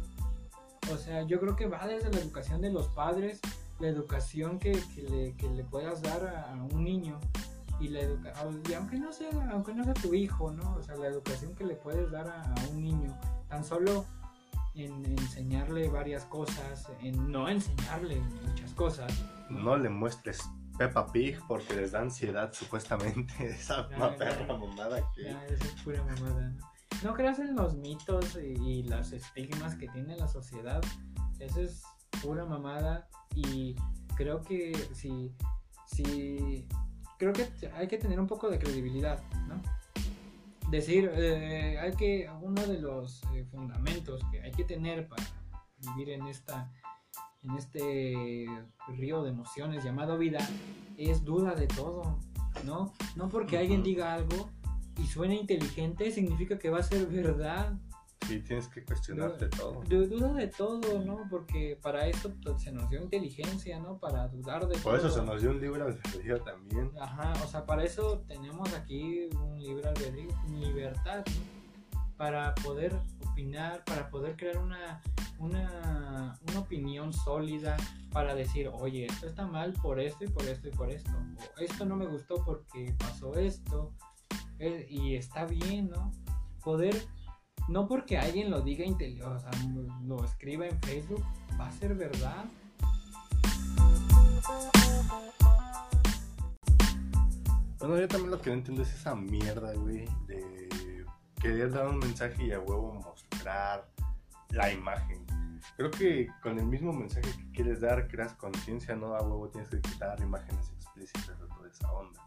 O sea, yo creo que va desde la educación de los padres, la educación que, que le, que le puedas dar a, a un niño y la educa y aunque no sea aunque no sea tu hijo, ¿no? O sea, la educación que le puedes dar a, a un niño, tan solo en enseñarle varias cosas, en no enseñarle muchas cosas. No le muestres Peppa Pig porque les da ansiedad supuestamente esa Ya, ma- ya. perra mamada que... Ya, es pura mamada, ¿no? No creas en los mitos y, y los estigmas que tiene la sociedad. Eso es pura mamada y creo que si, si creo que hay que tener un poco de credibilidad, ¿no? Decir, eh, hay que, uno de los eh, fundamentos que hay que tener para vivir en esta, en este río de emociones llamado vida, es duda de todo, ¿no? No porque alguien diga algo y suene inteligente significa que va a ser verdad. Sí, tienes que cuestionarte todo. Du- Duda de todo, ¿no? Porque para eso pues, se nos dio inteligencia, ¿no? Para dudar de Por todo. eso se nos dio un libro albedrío también. Ajá, o sea, para eso tenemos aquí un libre albedrío, libertad, ¿no? Para poder opinar, para poder crear una, una, una opinión sólida, para decir, oye, esto está mal por esto y por esto y por esto, esto no me gustó porque pasó esto, eh, y está bien, ¿no? Poder, no porque alguien lo diga, o sea, lo escriba en Facebook, va a ser verdad. Bueno, yo también lo que no entiendo es esa mierda, güey, de querer dar un mensaje y a huevo mostrar la imagen. Creo que con el mismo mensaje que quieres dar, creas conciencia, no a huevo tienes que quitar imágenes explícitas de toda esa onda.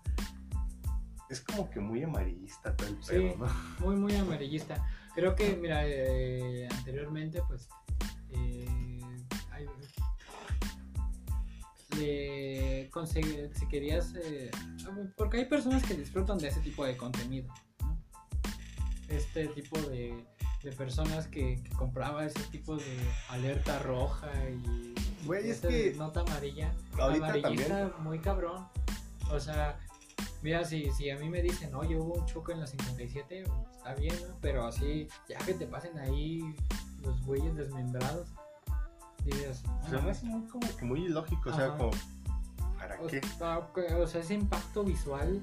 Es como que muy amarillista todo el Sí. pedo, ¿no? muy muy amarillista creo que mira eh, anteriormente pues eh, le conseguí- si querías eh, porque hay personas que disfrutan de ese tipo de contenido. Este tipo de, de personas que, que, compraba ese tipo de alerta roja y Güey, es que nota amarilla. Ahorita también. muy cabrón. O sea, mira, si, si a mí me dicen, oye, hubo un choque en la 57, está bien, ¿no? Pero así, ya que te pasen ahí los güeyes desmembrados, dices. Se me hace muy, como que muy ilógico, o sea, como. ¿Para qué? o sea, ese impacto visual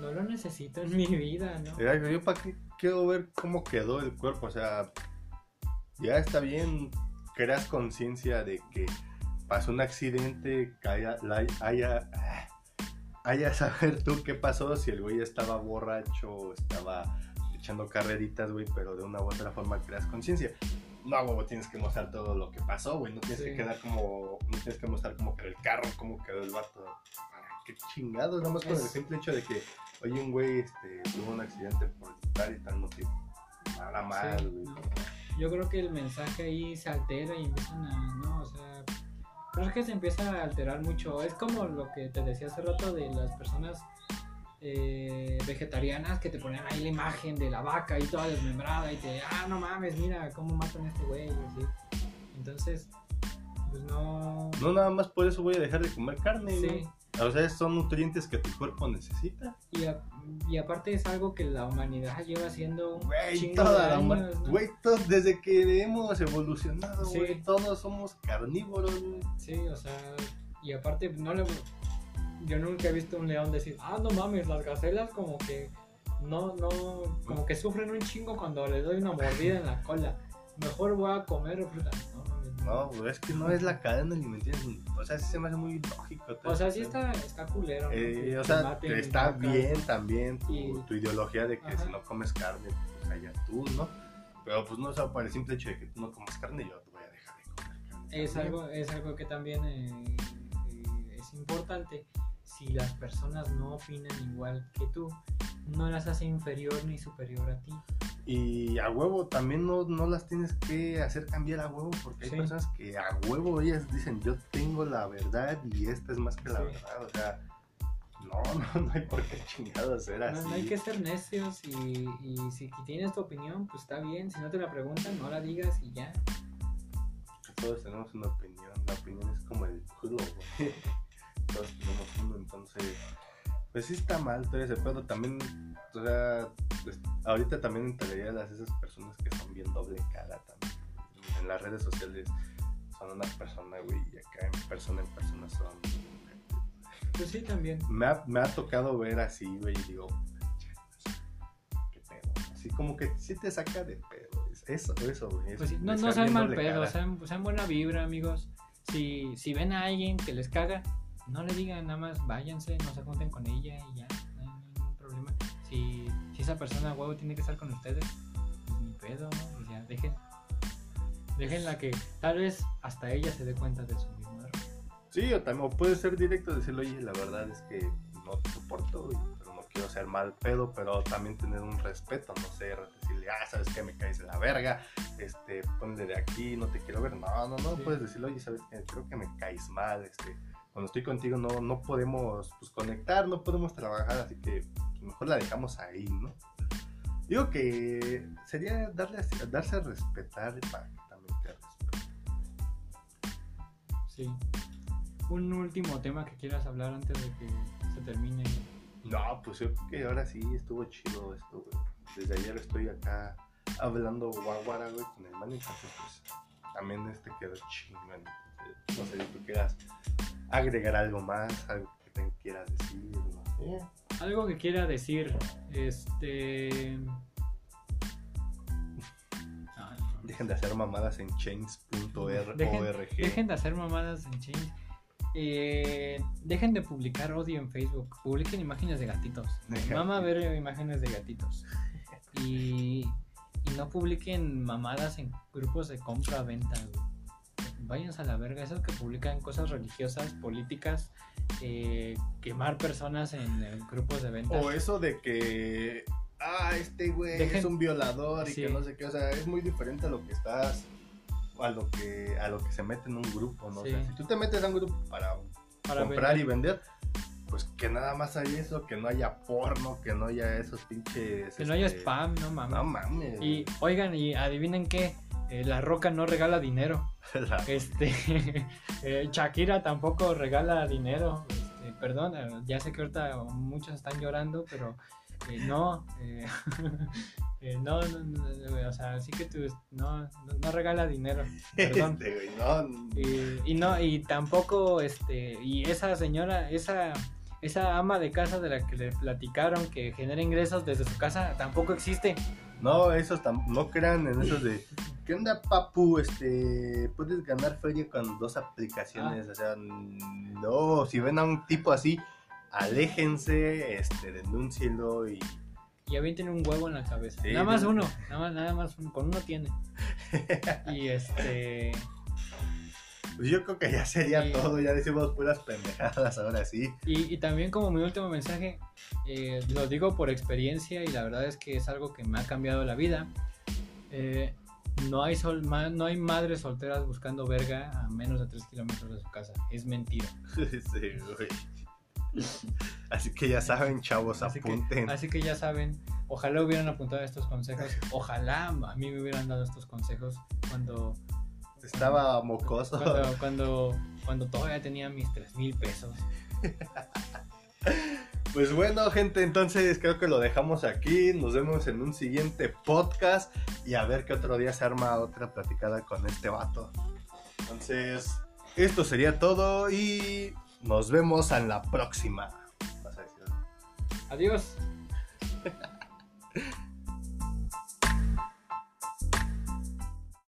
no lo necesito en mi vida, ¿no? Yo para qué quiero ver cómo quedó el cuerpo, o sea, ya está bien, creas conciencia de que pasó un accidente, que haya, haya, haya saber tú qué pasó, si el güey estaba borracho o estaba echando carreritas, güey, pero de una u otra forma creas conciencia. No, güey, tienes que mostrar todo lo que pasó, güey, no tienes que quedar como, no tienes que mostrar como que el carro, cómo quedó el vato. Qué chingados, nada más con el simple hecho de que, oye, un güey este, tuvo un accidente por tal y tal motivo. Nada mal, güey. Yo creo que el mensaje ahí se altera y empiezan a, no, o sea, creo que se empieza a alterar mucho. Es como lo que te decía hace rato de las personas eh, vegetarianas que te ponían ahí la imagen de la vaca y toda desmembrada y te, ah, no mames, mira cómo matan a este güey. Entonces, pues no. No, nada más por eso voy a dejar de comer carne. Sí. O sea, son nutrientes que tu cuerpo necesita. Y, y aparte es algo que la humanidad lleva haciendo güey, toda la humanidad. Güey, desde que hemos evolucionado, güey, todos somos carnívoros, güey. Sí, o sea, y aparte no le yo nunca he visto un león decir, "Ah, no mames, las gacelas como que no no como que sufren un chingo cuando le doy una mordida en la cola. Mejor voy a comer fruta." No, es que no es la cadena alimenticia. O sea, sí se me hace muy lógico. O sea, sí está, está culero. Eh, o sea, está bien también tu, ideología de que si no comes carne, pues allá tú, ¿no? Pero pues no, o sea, por el simple hecho de que tú no comes carne, yo te voy a dejar de comer carne. Es, algo, es algo que también eh, eh, es importante si las personas no opinan igual que tú, no las hace inferior ni superior a ti. Y a huevo también no, no las tienes que hacer cambiar a huevo, porque hay personas que a huevo ellas dicen yo tengo la verdad y esta es más que la verdad. O sea, no, no, no hay por qué chingados ser así. No, hay que ser necios y, y si tienes tu opinión, pues está bien. Si no te la preguntan, no la digas y ya. Todos tenemos una opinión. La opinión es como el culo, güey. todos tenemos uno, entonces, pues sí está mal todo ese pedo. También, o sea, pues, ahorita también entraría las esas personas que son bien doble cara también. En las redes sociales son una persona, güey, y acá en persona en persona son. Pues sí, también. Me ha, me ha tocado ver así, güey, y digo, qué pedo. Así como que sí te saca de pedo. Eso, eso, güey. Pues no, no sean mal pedo, sean, sean, buena vibra, amigos. Si, si ven a alguien que les caga, no le digan nada más váyanse, no se junten con ella y ya, no hay ningún problema. Si, si esa persona huevo tiene que estar con ustedes, pues ni pedo, ¿no? Pues ya, dejen, déjenla que tal vez hasta ella se dé cuenta de su mismo error. Sí, o también puede ser directo decirle, oye, la verdad es que no te soporto, pero no quiero ser mal pedo, pero también tener un respeto, no sé, decirle, ah, sabes que me caes de la verga, este, ponle de aquí, no te quiero ver. No, no, no, puedes decirle, oye, sabes que creo que me caes mal, este cuando estoy contigo no, no podemos pues, conectar, no podemos trabajar, así que pues, mejor la dejamos ahí, ¿no? Digo que sería darle darse a respetar para que también te respete. Sí. Un último tema que quieras hablar antes de que se termine. No, pues yo creo que ahora sí estuvo chido esto, güey. Desde ayer estoy acá hablando guaguara, güey, con el man, entonces pues también este quedó chingón. No sé si tú quieras agregar algo más, algo que te quieras decir, Algo que quiera decir, este... Dejen de hacer mamadas en chains.org. Dejen, de hacer mamadas en chains. Eh, dejen de publicar odio en Facebook. Publiquen imágenes de gatitos. Mama ver imágenes de gatitos. Y, y no publiquen mamadas en grupos de compra-venta váyanse a la verga. Esos que publican cosas religiosas, políticas, eh, quemar personas en, grupos de venta. O eso de que, ah, este güey es un violador y que no sé qué. O sea, es muy diferente a lo que estás, a lo que, a lo que se mete en un grupo, ¿no? si tú te metes a un grupo para, comprar y vender, pues que nada más hay eso, que no haya porno, que no haya esos pinches. Que no haya este, spam, no mames. No mames. Y oigan, y adivinen qué, eh, La Roca no regala dinero. Este, eh, Shakira tampoco regala dinero. Este, perdón, eh, ya sé que ahorita muchos están llorando, pero no, no, no, o sea, así que tú no, no, regala dinero, perdón. Este, y, y, no, y tampoco, este, y esa señora, esa esa ama de casa de la que le platicaron que genera ingresos desde su casa tampoco existe. No, esos no crean en esos de ¿qué onda papu? Este puedes ganar feria con dos aplicaciones, ah. o sea, no, si ven a un tipo así, aléjense, este, denúncielo y y avienten un huevo en la cabeza. nada más uno, nada más, nada más uno, con uno tiene. y este pues yo creo que ya sería todo, ya decimos puras pendejadas ahora sí. Y, también como mi último mensaje, eh, lo digo por experiencia y la verdad es que es algo que me ha cambiado la vida. Eh, no, hay sol, no hay madres solteras buscando verga a menos de 3 kilómetros de su casa. Es mentira. sí, güey. Así que ya saben, chavos, apunten. así que ya saben, ojalá hubieran apuntado estos consejos. Ojalá a mí me hubieran dado estos consejos cuando estaba mocoso. Cuando, cuando, todavía tenía mis 3 mil pesos. Pues bueno, gente, entonces creo que lo dejamos aquí. Nos vemos en un siguiente podcast y a ver qué otro día se arma otra platicada con este vato. Entonces, esto sería todo y nos vemos en la próxima. Adiós.